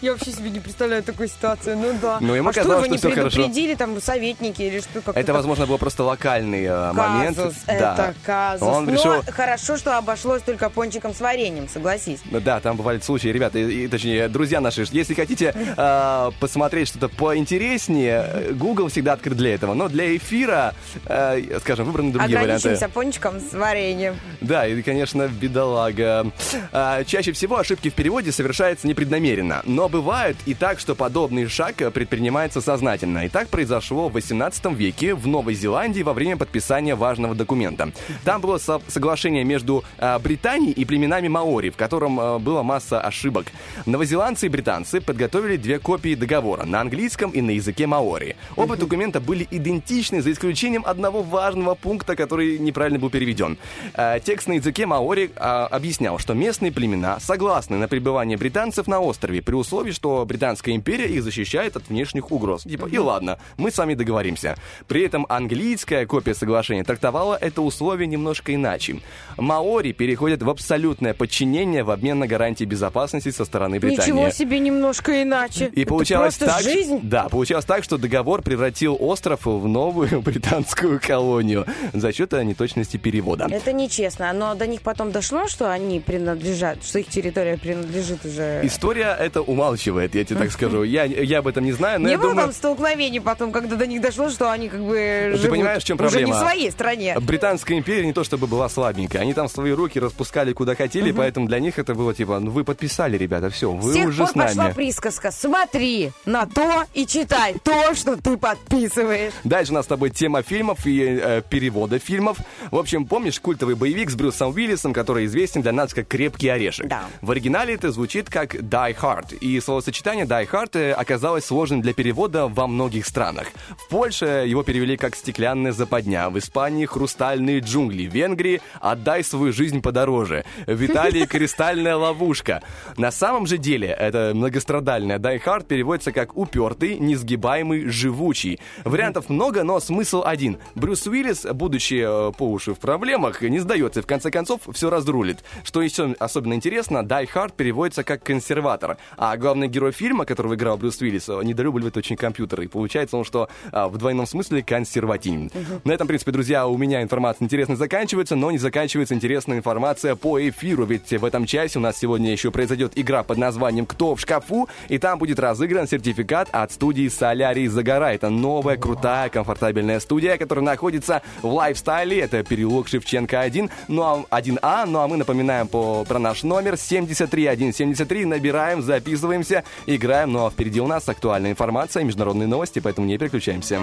Я вообще себе не представляю такую ситуацию. Ну да. Ну, ему а что казалось, не что всё хорошо. предупредили, там, советники или что? как Это, возможно, был просто локальный э, момент. Казус, Да. это казус. Он Но решил... хорошо, что обошлось только пончиком с вареньем, согласись. Ну Да, там бывают случаи, ребята, и, и, точнее, друзья наши, если хотите э, посмотреть что-то поинтереснее, Google всегда открыт для этого. Но для эфира, э, скажем, выбраны другие варианты. Ограничимся пончиком с вареньем. Да, и, конечно, бедолага. А, чаще всего ошибки в переводе совершаются непреднамеренно, но бывает и так, что подобный шаг э, предпринимается сознательно. И так произошло в 18 веке в Новой Зеландии во время подписания важного документа. Там было со- соглашение между а, Британией и племенами Маори, в котором а, была масса ошибок. Новозеландцы и британцы подготовили две копии договора на английском и на языке Маори. Оба документа были идентичны, за исключением одного важного пункта, который неправильно был переведен. Э, Текст на языке Маори а, объяснял, что местные племена согласны на пребывание британцев на острове при условии, что Британская империя их защищает от внешних угроз. Типа, и ладно, мы с вами договоримся. При этом английская копия соглашения трактовала это условие немножко иначе. Маори переходят в абсолютное подчинение в обмен на гарантии безопасности со стороны Британии. Ничего себе, немножко иначе. И Это получалось так, жизнь. да, получалось так, что договор превратил остров в новую британскую колонию за счет э, неточности перевода. Это нечестно. Но до них потом дошло, что они принадлежат, что их территория принадлежит уже... История это умалчивает, я тебе так скажу. Я, я об этом не знаю, но не я было думаю... там столкновений потом, когда до них дошло, что они как бы Ты живут понимаешь, в чем уже проблема? не в своей стране. Британская империя не то чтобы была слабенькая, они там свои руки распускали куда хотели, поэтому для них это было типа, ну вы подписали, ребята, все, вы С тех уже пор с нами. пошла присказка. Смотри на то и читай то, что ты подписываешь. Дальше у нас с тобой тема фильмов и э, перевода фильмов. В общем, помнишь культовый боевик с Брюсом Уиллисом, который известен для нас как «Крепкий орешек»? Да. В оригинале это звучит как «Die Hard», и словосочетание «Die Hard» оказалось сложным для перевода во многих странах. В Польше его перевели как «Стеклянная западня», в Испании «Хрустальные джунгли», в Венгрии «Отдай свою жизнь подороже», в Италии «Кристальная ловушка». На самом же деле это многострадальное «Die Hard» переводится как «упертый», «несгибаемый», «живучий». Вариантов много, но смысл один. Брюс Уиллис, будучи э, по уши в проблемах, не сдается и в конце концов все разрулит. Что еще особенно интересно, Die Hard переводится как «консерватор», а главный герой фильма, которого играл Брюс Уиллис, э, недолюбливает очень компьютеры. И получается он, что а, в двойном смысле консервативен. На этом, в принципе, друзья, у меня информация интересная заканчивается, но не заканчивается интересная информация по эфиру, ведь в этом часе у нас сегодня еще произойдет игра под названием «Кто в шкафу?», и там будет разыгран сертификат от студии «Солярий Загора». Это новая, крутая, комфортабельная студия, которая находится в лайфстайле. Это переулок Шевченко 1, ну а 1А. Ну а мы напоминаем по, про наш номер 73173. Набираем, записываемся, играем. Ну а впереди у нас актуальная информация, международные новости, поэтому не переключаемся.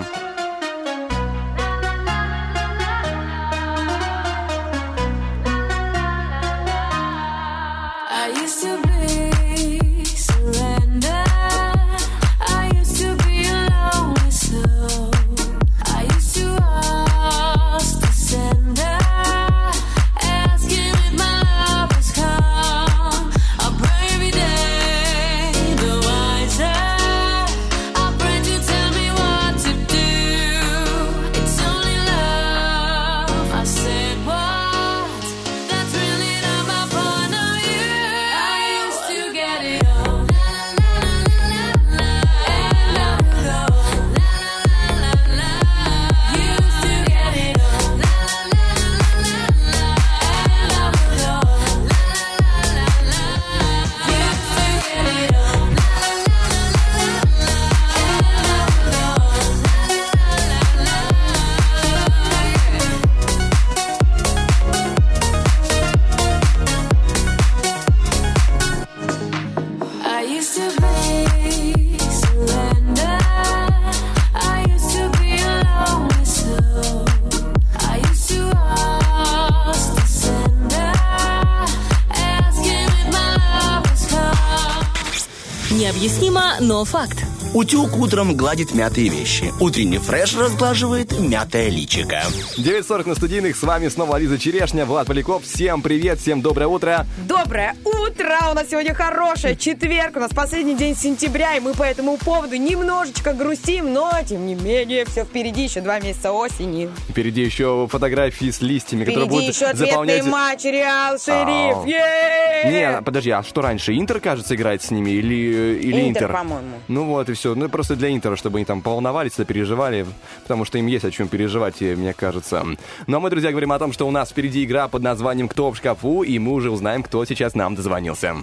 Но факт. Утюг утром гладит мятые вещи. Утренний фреш разглаживает мятое личико. 9.40 на студийных. С вами снова Лиза Черешня, Влад Поляков. Всем привет, всем доброе утро. Доброе утро! У нас сегодня хорошее четверг, у нас последний день сентября, и мы по этому поводу немножечко грустим, но тем не менее все впереди, еще два месяца осени. Впереди еще фотографии с листьями, которые Впереди будут еще ответный заполнять... матч, Реал, Шериф. Ау. Е-е-е! Не, подожди, а что раньше? Интер, кажется, играет с ними или, или Интер, Интер? по-моему. Ну вот и все. Ну просто для Интера, чтобы они там поволновались, да переживали, потому что им есть о чем переживать, и мне кажется. Ну а мы, друзья, говорим о том, что у нас впереди игра под названием «Кто в шкафу?», и мы уже узнаем, кто сейчас нам дозвонился.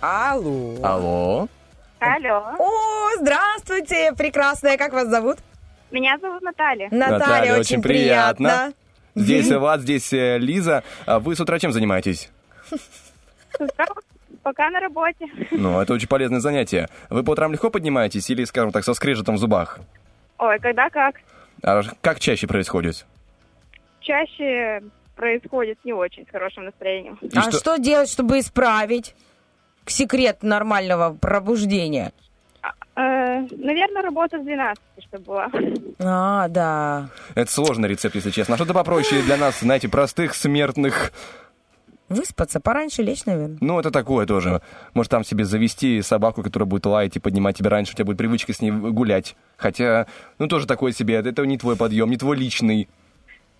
Алло. Алло. Алло. О, здравствуйте, прекрасная, как вас зовут? Меня зовут Наталья. Наталья, очень приятно. Здесь Влад, здесь э, Лиза. А Вы с утра чем занимаетесь? С утра пока на работе. Ну, это очень полезное занятие. Вы по утрам легко поднимаетесь или, скажем так, со скрежетом в зубах? Ой, когда как. А как чаще происходит? Чаще происходит не очень с хорошим настроением. И а что- что... делать, чтобы исправить секрет нормального пробуждения? Э, наверное, работа с 12, чтобы была. А, да. Это сложный рецепт, если честно. А что-то попроще для нас, знаете, простых смертных. Выспаться пораньше лечь, наверное. Ну, это такое тоже. Может, там себе завести собаку, которая будет лаять и поднимать тебя раньше, у тебя будет привычка с ней гулять. Хотя, ну, тоже такое себе. Это не твой подъем, не твой личный.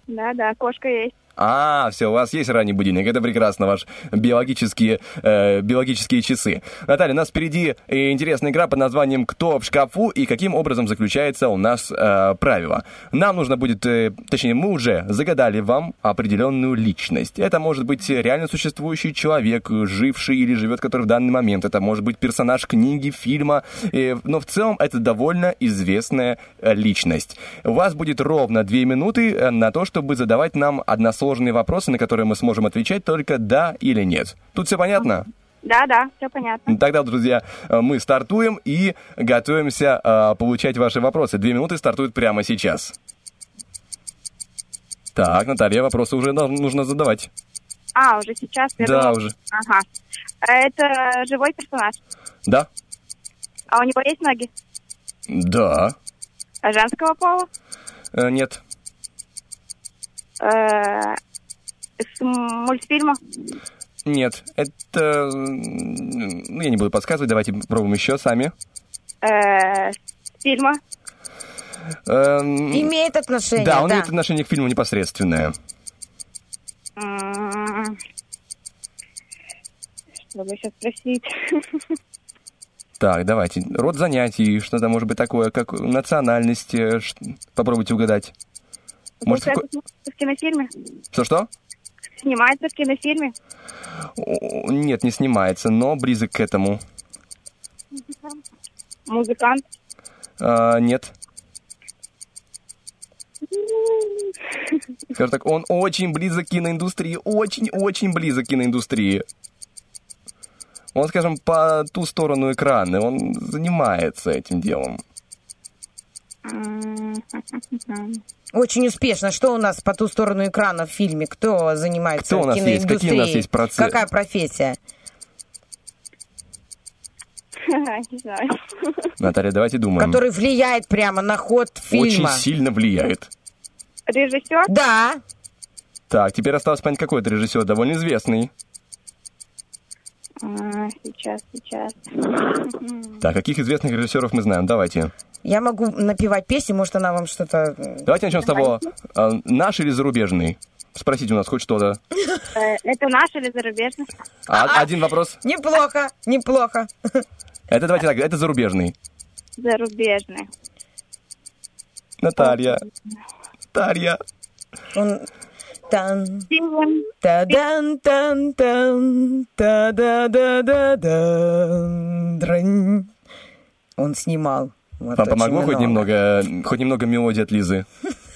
Да-да, кошка есть. А, все, у вас есть ранний будильник, это прекрасно, ваш биологические, э, биологические часы. Наталья, у нас впереди э, интересная игра под названием «Кто в шкафу?» и каким образом заключается у нас э, правило. Нам нужно будет, э, точнее, мы уже загадали вам определенную личность. Это может быть реально существующий человек, живший или живет, который в данный момент. Это может быть персонаж книги, фильма, э, но в целом это довольно известная э, личность. У вас будет ровно две минуты э, на то, чтобы задавать нам односложные вопросы, на которые мы сможем отвечать только «да» или «нет». Тут все понятно? Да-да, все понятно. Тогда, друзья, э, мы стартуем и готовимся э, получать ваши вопросы. Две минуты стартуют прямо сейчас. Так, Наталья, вопросы уже нужно задавать. А, уже сейчас? Я Да, думала- уже. Ага. Это живой персонаж. Да? А у него есть ноги? Да. А женского пола? Э, нет. Э, с мультфильма? Нет. Это... Ну, я не буду подсказывать, давайте попробуем еще сами. Э, с фильма? Эм, Имеет отношение, Да, он имеет отношение к фильму непосредственное. Что бы сейчас спросить? Так, давайте. Род занятий, что-то может быть такое, как национальность. Попробуйте угадать. Может, какой- в кинофильме? Что-что? Снимается в кинофильме? О, Нет, не снимается, но близок к этому. Музыкант? А, нет. Скажем так, он очень близок к киноиндустрии, очень-очень близок к киноиндустрии. Он, скажем, по ту сторону экрана, он занимается этим делом. Очень успешно. Что у нас по ту сторону экрана в фильме? Кто занимается Кто у нас есть? киноиндустрией? Какие у нас есть проце- Какая профессия? Не знаю. Наталья, давайте думаем. Который влияет прямо на ход Очень фильма. сильно влияет. Режиссер? Да. Так, теперь осталось понять, какой это режиссер, довольно известный. А, Сейчас, сейчас. Так, каких известных режиссеров мы знаем? Давайте. Я могу напевать песню, может, она вам что-то... э, Давайте начнем с того, а, наш или зарубежный? Спросите у нас хоть что-то. Э, Это наш или зарубежный? А, один вопрос. Неплохо, неплохо. Это давайте так, это зарубежный. Зарубежный. Наталья. Наталья. Он... Тан, тадан, тан, тан, та да да да дан дрынь. Он снимал. Вот Вам помогло хоть много. немного, хоть немного мелодии от Лизы?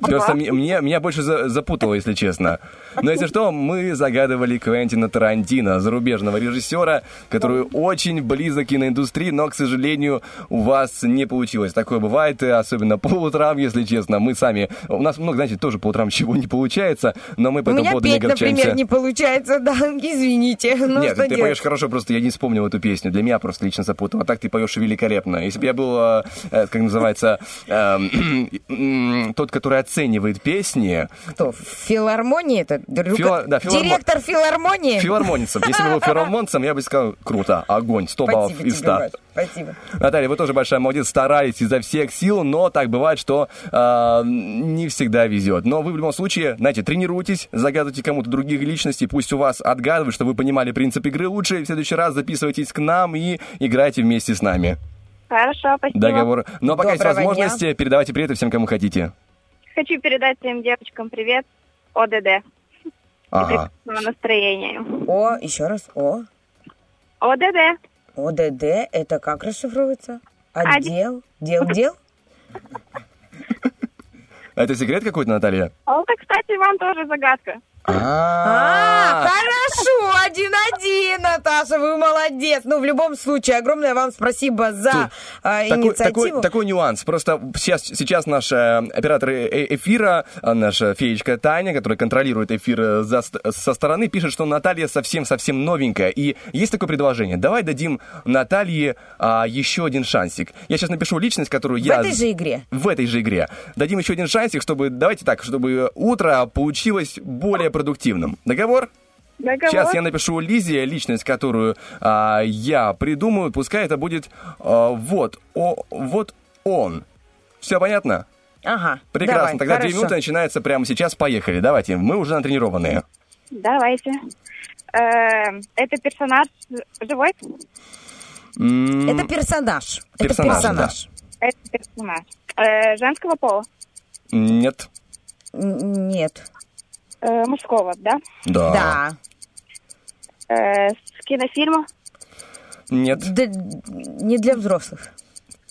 Просто мне, мне- меня больше за- запутало, если честно. Но если что, мы загадывали Квентина Тарантино, зарубежного режиссера, который очень близок к киноиндустрии, но, к сожалению, у вас не получилось. Такое бывает, особенно по утрам, если честно. Мы сами... У нас много, знаете, тоже по утрам чего не получается, но мы по этому поводу не петь, например, огорчаемся. не получается, да, извините. Ну, Нет, ты делать? поешь хорошо, просто я не вспомнил эту песню. Для меня просто лично запутал. А так ты поешь великолепно. Если бы я был, э, э, как называется, эм, тот, который оценивает песни, Кто, в филармонии это? Фила- да, филармо- Директор филармонии? филармонецем. Если бы был филармонцем, я бы сказал, круто, огонь, 100 баллов Спасибо из тебе, 100. Маш, Спасибо. Наталья, вы тоже большая молодец, старались изо всех сил, но так бывает, что э, не всегда везет. Но вы в любом случае, знаете, тренируйтесь, загадывайте кому-то других личностей, пусть у вас отгадывают, чтобы вы понимали принцип игры лучше. В следующий раз записывайтесь к нам и играйте вместе с нами. Хорошо, спасибо. Договор. Но пока есть Доброго возможности, передавайте приветы всем, кому хотите. Хочу передать всем девочкам привет. ОДД. Ага. Прекрасного настроения. О, еще раз, О. ОДД. ОДД, это как расшифровывается? Отдел? Дел, дел? Это секрет какой-то, Наталья? А это, кстати, вам тоже загадка. А, хорошо, один-один, Наташа, вы молодец. Ну, в любом случае, огромное вам спасибо за а, Такой, инициативу. такой, такой нюанс. Просто сейчас, сейчас наш э, оператор э- эфира, а, наша феечка Таня, которая контролирует эфир э, за со стороны, пишет, что Наталья совсем-совсем новенькая. И есть такое предложение. Давай дадим Наталье а, еще один шансик. Я сейчас напишу личность, которую В я... этой же игре. В этой же игре. Дадим еще один шансик, чтобы... Давайте так, чтобы утро получилось более продуктивным. Договор? Договор. Сейчас я напишу Лизе личность, которую а, я придумаю. Пускай это будет а, вот, о, вот он. Все понятно? Ага. Прекрасно. давай, Тогда две хорошо. минуты начинается прямо сейчас. Поехали. Давайте. Мы уже натренированные. Давайте. Э, Это персонаж живой? Это персонаж. Персонаж, это персонаж. Это персонаж. Э, Женского пола? Нет. Нет. Э, Мужского, да? Да. Да. Э, С кинофильма? Нет. Да, не для взрослых.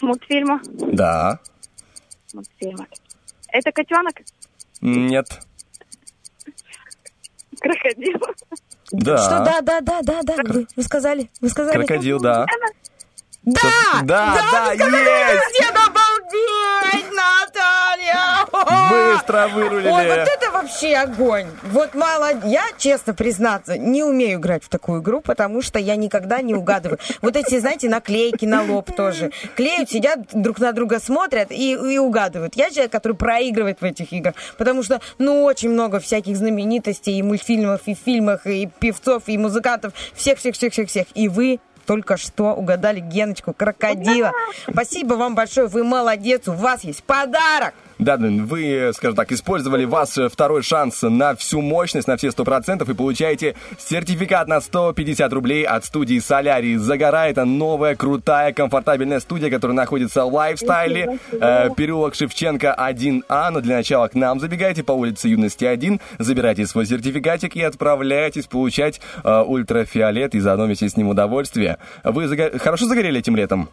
Мультфильма? Да. Мультфильма. Это котенок? Нет. Крокодил? Да. Что, да, да, да, да, да. Вы, вы сказали? Вы сказали? Крокодил, да. Да! Да, да, вы сказали, есть! Дед, обалдеть! Быстро вырулили. Ой, вот это вообще огонь. Вот мало... Я, честно признаться, не умею играть в такую игру, потому что я никогда не угадываю. Вот эти, знаете, наклейки на лоб тоже. Клеют, сидят, друг на друга смотрят и, и угадывают. Я человек, который проигрывает в этих играх, потому что, ну, очень много всяких знаменитостей и мультфильмов, и фильмах, и певцов, и музыкантов. Всех-всех-всех-всех-всех. И вы только что угадали Геночку крокодила. Спасибо вам большое, вы молодец, у вас есть подарок. Да, вы, скажем так, использовали ваш э, второй шанс на всю мощность, на все сто процентов и получаете сертификат на 150 рублей от студии Солярий. Загора это новая, крутая, комфортабельная студия, которая находится в лайфстайле. э, переулок Шевченко 1А. Но для начала к нам забегайте по улице Юности 1, забирайте свой сертификатик и отправляйтесь получать э, ультрафиолет и заодно вместе с ним удовольствие. Вы заго- хорошо загорели этим летом?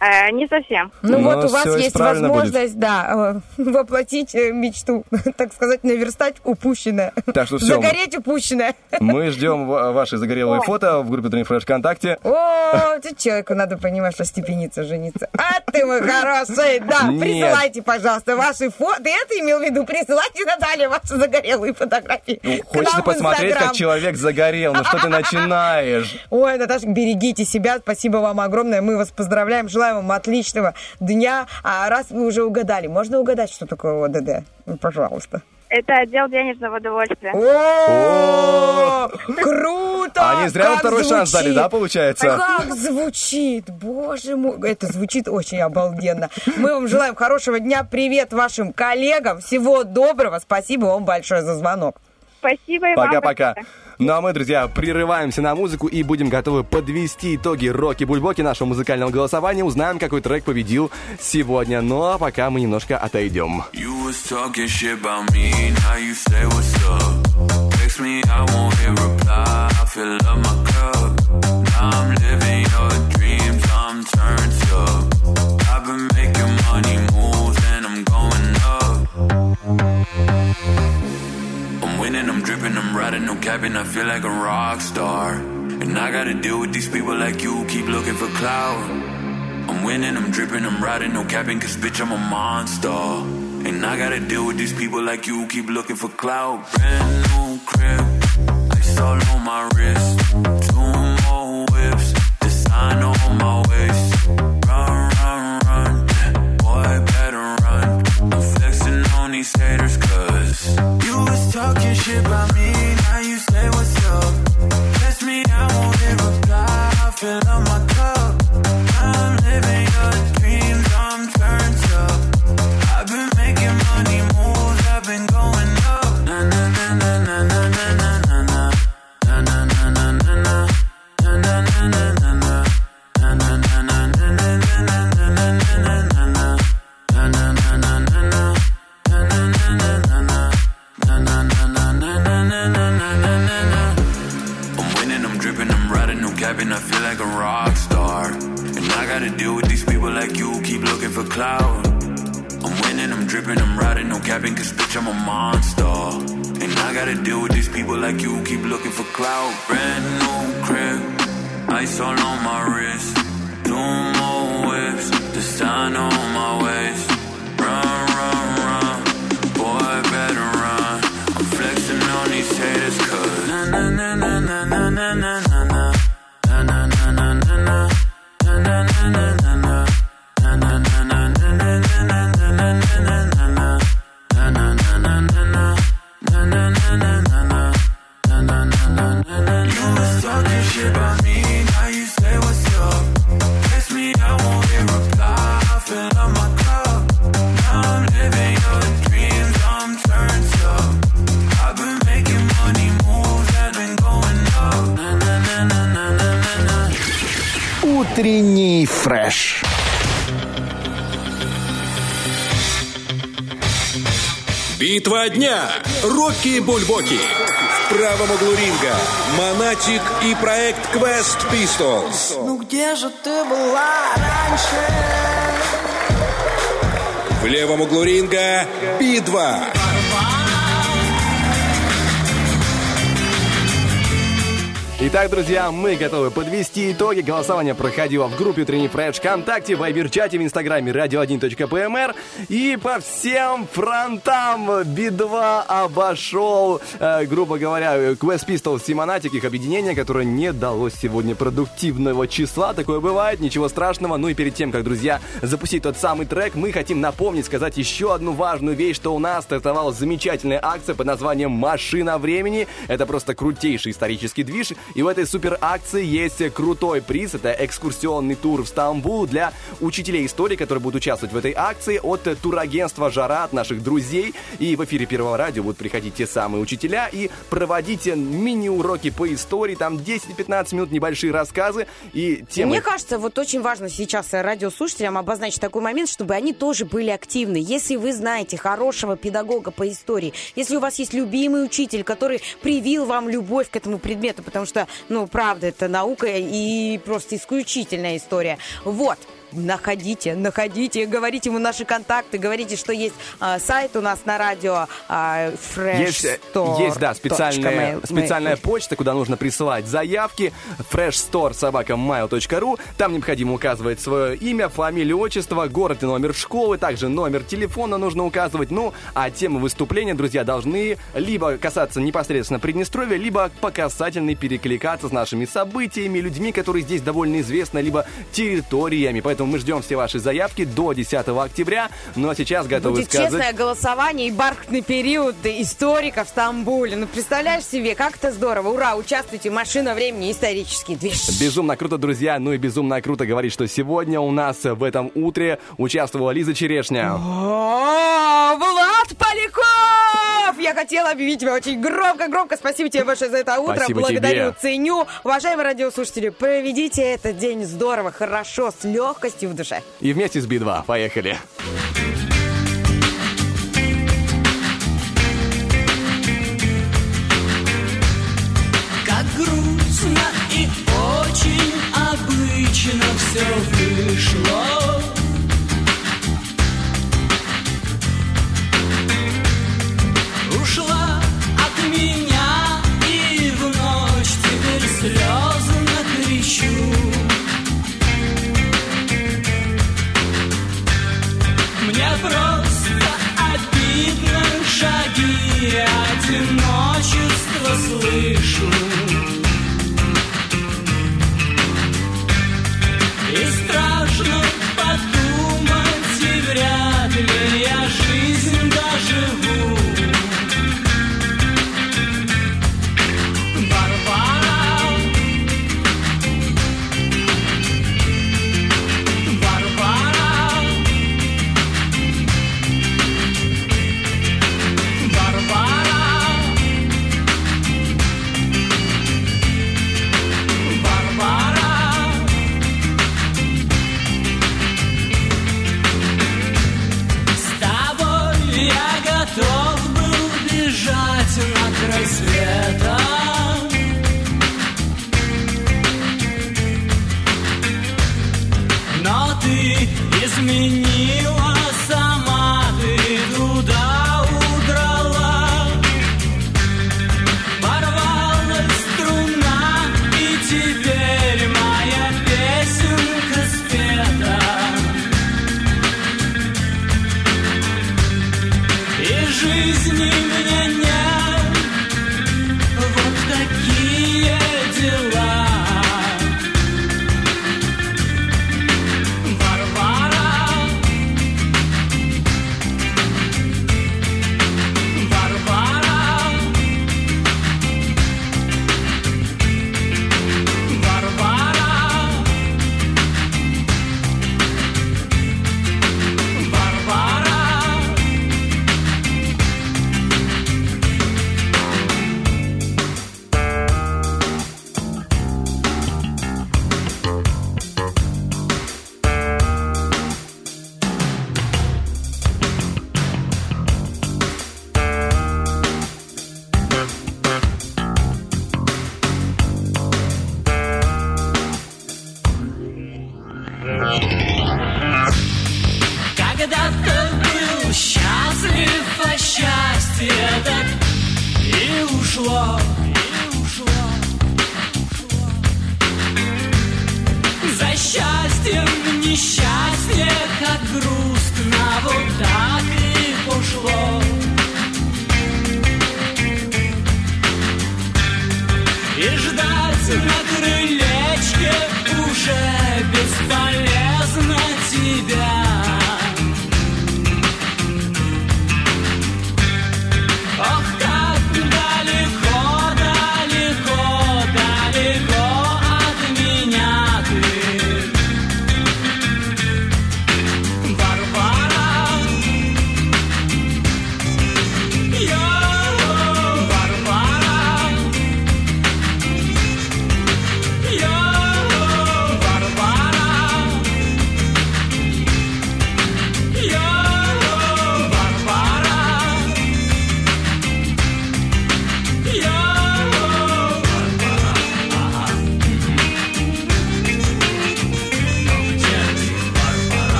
Э, Не совсем. Ну, Ну, вот у вас есть возможность, да, э, воплотить э, мечту, так сказать, наверстать упущенное. Так что всё. Загореть упущенное. Мы ждем ва- ваши загорелые фото в группе Тренинг Фреш ВКонтакте. О, тут человеку надо понимать, что степениться, жениться. А ты мой хороший, да, Нет. присылайте, пожалуйста, ваши фото. Ты это имел в виду? Присылайте, Наталья, ваши загорелые фотографии. Ну, хочется посмотреть, как человек загорел. Ну что ты начинаешь? Ой, Наташа, берегите себя. Спасибо вам огромное. Мы вас поздравляем. Желаем вам отличного дня. А раз вы уже угадали, можно угадать, что такое ОДД? Ну, пожалуйста. Это отдел денежного удовольствия. О, круто! Не зря второй шанс дали, да, получается? Как звучит, боже мой. Это звучит очень обалденно. Мы вам желаем хорошего дня. Привет вашим коллегам. Всего доброго. Спасибо вам большое за звонок. Спасибо и вам. Пока-пока. большое. Ну а мы, друзья, прерываемся на музыку и будем готовы подвести итоги Роки Бульбоки нашего музыкального голосования. Узнаем, какой трек победил сегодня. Ну а пока мы немножко отойдем. I've been making money moves and I'm going up. Feel like a rock star. And I gotta deal with these people like you keep looking for clout. I'm winning, I'm dripping, I'm riding, no capping, cause bitch, I'm a monster. And I gotta deal with these people like you keep looking for clout. Brand new crib, ice all on my wrist. Two more whips, design on my waist. Run, run, run, boy, better run. I'm flexing on these haters, cause talking shit about me, now you say what's up. Text me, I won't reply, I fill up my for clout. I'm winning, I'm dripping, I'm riding, no capping, cause bitch, I'm a monster. And I gotta deal with these people like you keep looking for clout. Brand new crib, ice all on my wrist. Two more whips, the sign on my waist. Утренний фреш. Битва дня. Рокки Бульбоки. В правом углу ринга Монатик и проект Quest Pistols. Ну где же ты была раньше? В левом углу ринга Би-2. Итак, друзья, мы готовы подвести итоги. Голосование проходило в группе Утренний Фреш ВКонтакте, в Вайбер-чате, в Инстаграме radio1.pmr. И по всем фронтам Би-2 обошел, э, грубо говоря, Quest Pistols и Монатик, их объединение, которое не дало сегодня продуктивного числа. Такое бывает, ничего страшного. Ну и перед тем, как, друзья, запустить тот самый трек, мы хотим напомнить, сказать еще одну важную вещь, что у нас стартовала замечательная акция под названием «Машина времени». Это просто крутейший исторический движ. И в этой супер акции есть крутой приз. Это экскурсионный тур в Стамбул для учителей истории, которые будут участвовать в этой акции от турагентства «Жара», от наших друзей. И в эфире Первого радио будут приходить те самые учителя и проводить мини-уроки по истории. Там 10-15 минут небольшие рассказы и темы. Мне кажется, вот очень важно сейчас радиослушателям обозначить такой момент, чтобы они тоже были активны. Если вы знаете хорошего педагога по истории, если у вас есть любимый учитель, который привил вам любовь к этому предмету, потому что, ну, правда, это наука и просто исключительная история. Вот. Находите, находите, говорите ему наши контакты, говорите, что есть а, сайт у нас на радио а, Fresh Есть, э, есть, да, специальная, специальная почта, куда нужно присылать заявки. freshstore собака mail.ru. Там необходимо указывать свое имя, фамилию, отчество, город и номер школы. Также номер телефона нужно указывать. Ну, а темы выступления, друзья, должны либо касаться непосредственно Приднестровья, либо по касательной перекликаться с нашими событиями, людьми, которые здесь довольно известны, либо территориями. Поэтому мы ждем все ваши заявки до 10 октября. Ну а сейчас готовы Будет сказать... честное голосование и бархатный период историка в Стамбуле. Ну, представляешь себе, как это здорово. Ура, участвуйте. Машина времени, исторический движ. Безумно круто, друзья. Ну и безумно круто говорить, что сегодня у нас в этом утре участвовала Лиза Черешня. О, Влад Поляков! Я хотела объявить тебя очень громко-громко. Спасибо тебе большое за это утро. Спасибо Благодарю, тебе. ценю. Уважаемые радиослушатели, проведите этот день здорово, хорошо, с легкостью в душе. И вместе с Би-2. Поехали. Как грустно и очень обычно все вышло. ушла от меня И в ночь теперь слезно кричу Мне просто обидно шаги Одиночество слышу. И страшно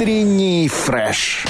Утренний фреш.